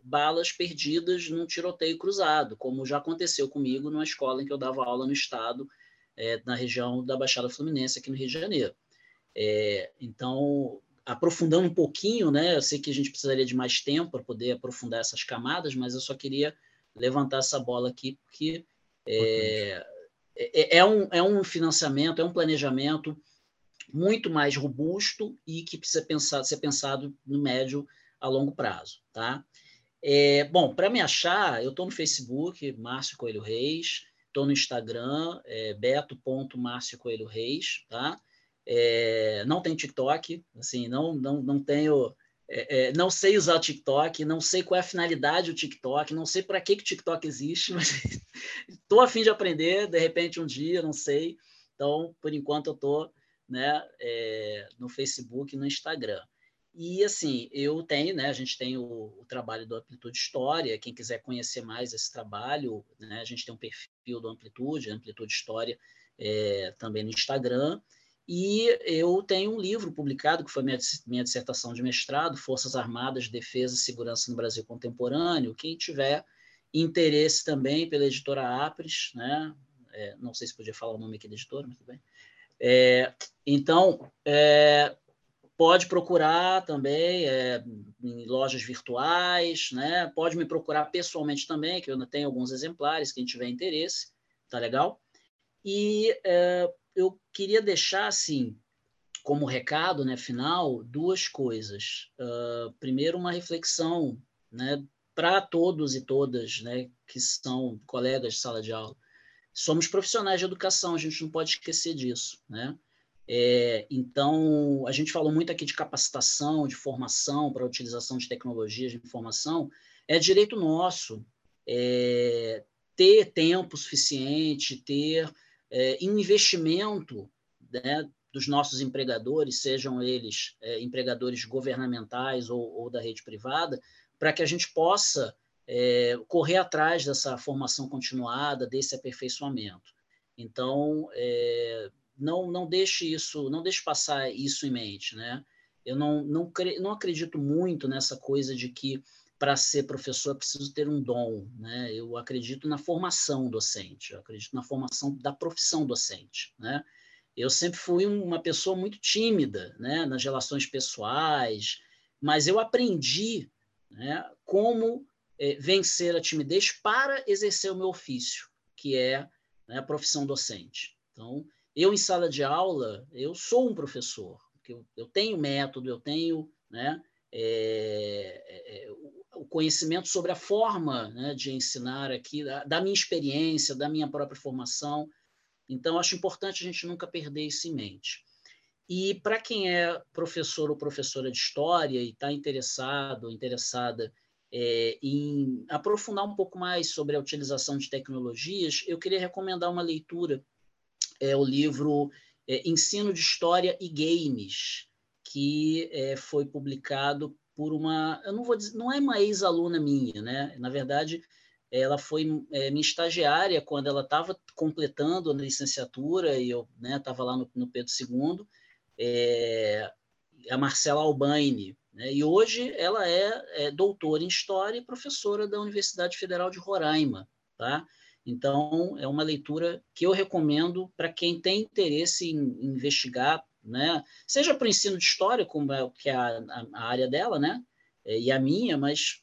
balas perdidas num tiroteio cruzado, como já aconteceu comigo numa escola em que eu dava aula no estado, é, na região da Baixada Fluminense, aqui no Rio de Janeiro. É, então, aprofundando um pouquinho, né, eu sei que a gente precisaria de mais tempo para poder aprofundar essas camadas, mas eu só queria levantar essa bola aqui, porque é, é, é, um, é um financiamento, é um planejamento muito mais robusto e que precisa pensar, ser pensado no médio a longo prazo. Tá? É, bom, para me achar, eu estou no Facebook, Márcio Coelho Reis, estou no Instagram, é, beto.márcio Coelho Reis, tá? É, não tem TikTok, assim, não, não, não tenho é, é, não sei usar o TikTok, não sei qual é a finalidade do TikTok, não sei para que, que o TikTok existe, mas estou afim de aprender, de repente um dia, não sei. Então, por enquanto, eu estou né, é, no Facebook e no Instagram. E assim, eu tenho, né? A gente tem o, o, trabalho do Amplitude História. Quem quiser conhecer mais esse trabalho, né? A gente tem um perfil do Amplitude, Amplitude História, é, também no Instagram. E eu tenho um livro publicado, que foi minha, minha dissertação de mestrado, Forças Armadas, Defesa e Segurança no Brasil Contemporâneo. Quem tiver interesse também pela editora Apres, né? É, não sei se podia falar o nome aqui da editora, mas tudo bem. É, então, é, pode procurar também é, em lojas virtuais, né? pode me procurar pessoalmente também, que eu ainda tenho alguns exemplares, quem tiver interesse, tá legal? E é, eu queria deixar, assim, como recado né, final, duas coisas. Uh, primeiro, uma reflexão né, para todos e todas né, que são colegas de sala de aula. Somos profissionais de educação, a gente não pode esquecer disso, né? É, então, a gente falou muito aqui de capacitação, de formação para a utilização de tecnologias de informação. É direito nosso é, ter tempo suficiente, ter é, investimento né, dos nossos empregadores, sejam eles é, empregadores governamentais ou, ou, da rede privada, para que a gente possa é, correr atrás dessa formação continuada, desse aperfeiçoamento. Então, é, não, não deixe isso, não deixe passar isso em mente, né? Eu não, não, não acredito muito nessa coisa de que para ser professor é preciso ter um dom, né? Eu acredito na formação docente, eu acredito na formação da profissão docente, né? Eu sempre fui uma pessoa muito tímida, né, nas relações pessoais, mas eu aprendi, né, como é, vencer a timidez para exercer o meu ofício, que é né, a profissão docente. Então, eu, em sala de aula, eu sou um professor, eu, eu tenho método, eu tenho né, é, é, o conhecimento sobre a forma né, de ensinar aqui, da, da, minha experiência, da minha própria formação. Então, acho importante a gente nunca perder isso em mente. E para quem é professor ou professora de história e está interessado, interessada é, em aprofundar um pouco mais sobre a utilização de tecnologias, eu queria recomendar uma leitura é o livro é, Ensino de História e Games, que é, foi publicado por uma, eu não vou dizer, não é uma ex-aluna minha, né? Na verdade, ela foi é, minha estagiária quando ela estava completando a licenciatura e eu estava né, lá no, no, Pedro II, é, a Marcela Albaine, né? e hoje ela é, é doutora em História e professora da Universidade Federal de Roraima, tá? Então, é uma leitura que eu recomendo para quem tem interesse em, investigar, né? seja para o ensino de história, como é, que é a, a área dela, né? E a minha, mas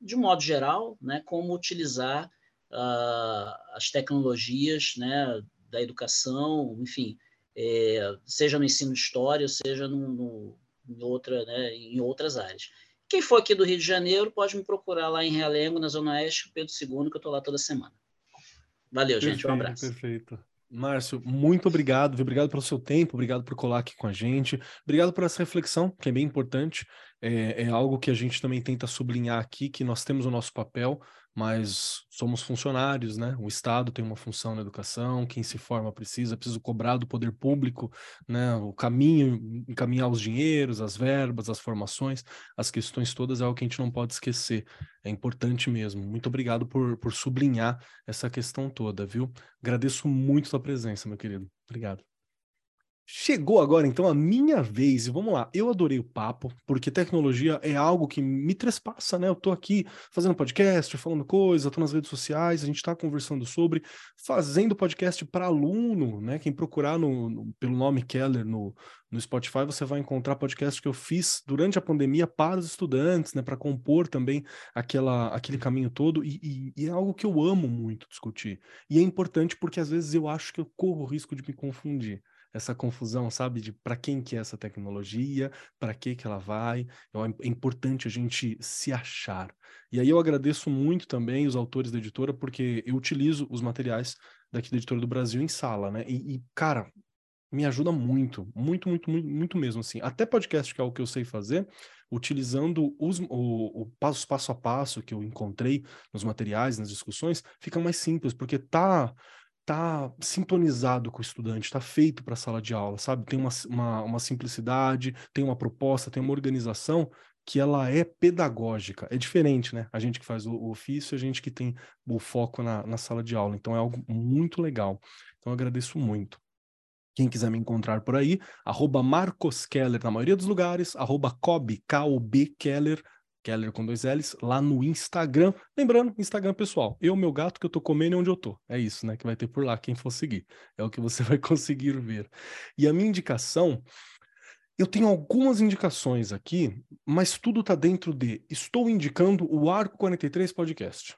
de modo geral, né? como utilizar uh, as tecnologias né? da educação, enfim, é, seja no ensino de história, seja no, no, em, outra, né? em outras áreas. Quem for aqui do Rio de Janeiro pode me procurar lá em Realengo, na Zona Oeste, Pedro II, que eu estou lá toda semana. Valeu, perfeito, gente. Um abraço. Perfeito. Márcio, muito obrigado, obrigado pelo seu tempo, obrigado por colar aqui com a gente, obrigado por essa reflexão, que é bem importante, é, é algo que a gente também tenta sublinhar aqui, que nós temos o nosso papel, mas somos funcionários, né? O Estado tem uma função na educação, quem se forma precisa, precisa cobrar do poder público, né? O caminho, encaminhar os dinheiros, as verbas, as formações, as questões todas é algo que a gente não pode esquecer. É importante mesmo. Muito obrigado por, por sublinhar essa questão toda, viu? Agradeço muito a sua presença, meu querido. Obrigado. Chegou agora então a minha vez, e vamos lá. Eu adorei o papo, porque tecnologia é algo que me trespassa, né? Eu tô aqui fazendo podcast, falando coisa, tô nas redes sociais, a gente tá conversando sobre, fazendo podcast para aluno, né? Quem procurar no, no, pelo nome Keller no, no Spotify, você vai encontrar podcast que eu fiz durante a pandemia para os estudantes, né? Para compor também aquela, aquele caminho todo, e, e, e é algo que eu amo muito discutir. E é importante porque às vezes eu acho que eu corro o risco de me confundir essa confusão, sabe, de para quem que é essa tecnologia, para que que ela vai. É importante a gente se achar. E aí eu agradeço muito também os autores da editora, porque eu utilizo os materiais daqui da Editora do Brasil em sala, né? E, e cara, me ajuda muito, muito, muito, muito, muito mesmo, assim. Até podcast, que é o que eu sei fazer, utilizando os, o, o passo, passo a passo que eu encontrei nos materiais, nas discussões, fica mais simples, porque tá tá sintonizado com o estudante, está feito para a sala de aula, sabe? Tem uma, uma, uma, simplicidade, tem uma proposta, tem uma organização que ela é pedagógica. É diferente, né? A gente que faz o, o ofício, a gente que tem o foco na, na sala de aula. Então é algo muito legal. Então eu agradeço muito. Quem quiser me encontrar por aí, arroba Marcos Keller na maioria dos lugares, arroba Kobe, K-O-B Keller Keller com dois L's, lá no Instagram. Lembrando, Instagram pessoal, eu, meu gato, que eu tô comendo onde eu tô. É isso, né? Que vai ter por lá quem for seguir. É o que você vai conseguir ver. E a minha indicação, eu tenho algumas indicações aqui, mas tudo tá dentro de. Estou indicando o Arco 43 Podcast.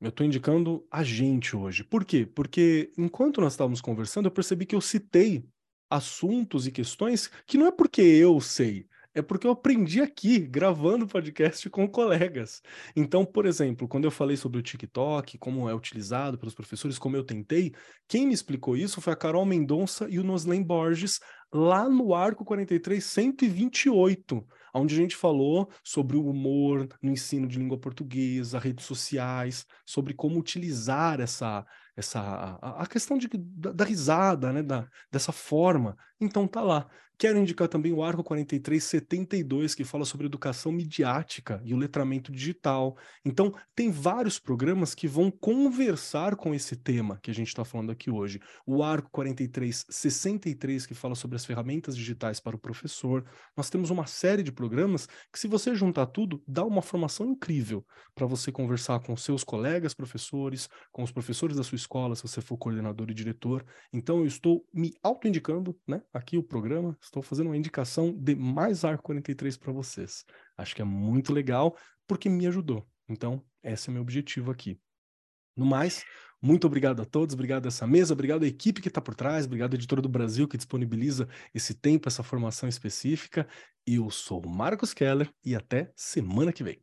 Eu estou indicando a gente hoje. Por quê? Porque enquanto nós estávamos conversando, eu percebi que eu citei assuntos e questões que não é porque eu sei, é porque eu aprendi aqui, gravando podcast com colegas. Então, por exemplo, quando eu falei sobre o TikTok, como é utilizado pelos professores, como eu tentei, quem me explicou isso foi a Carol Mendonça e o Noslen Borges, lá no Arco 43 128, onde a gente falou sobre o humor no ensino de língua portuguesa, redes sociais, sobre como utilizar essa essa a, a questão de, da, da risada, né, da, dessa forma. Então tá lá. Quero indicar também o Arco 4372, que fala sobre educação midiática e o letramento digital. Então, tem vários programas que vão conversar com esse tema que a gente está falando aqui hoje. O Arco 4363, que fala sobre as ferramentas digitais para o professor. Nós temos uma série de programas que, se você juntar tudo, dá uma formação incrível para você conversar com seus colegas professores, com os professores da sua escola, se você for coordenador e diretor. Então, eu estou me autoindicando, né? Aqui o programa estou fazendo uma indicação de mais Arco 43 para vocês. Acho que é muito legal porque me ajudou. Então, esse é meu objetivo aqui. No mais, muito obrigado a todos, obrigado a essa mesa, obrigado à equipe que está por trás, obrigado à editora do Brasil que disponibiliza esse tempo, essa formação específica. Eu sou Marcos Keller e até semana que vem.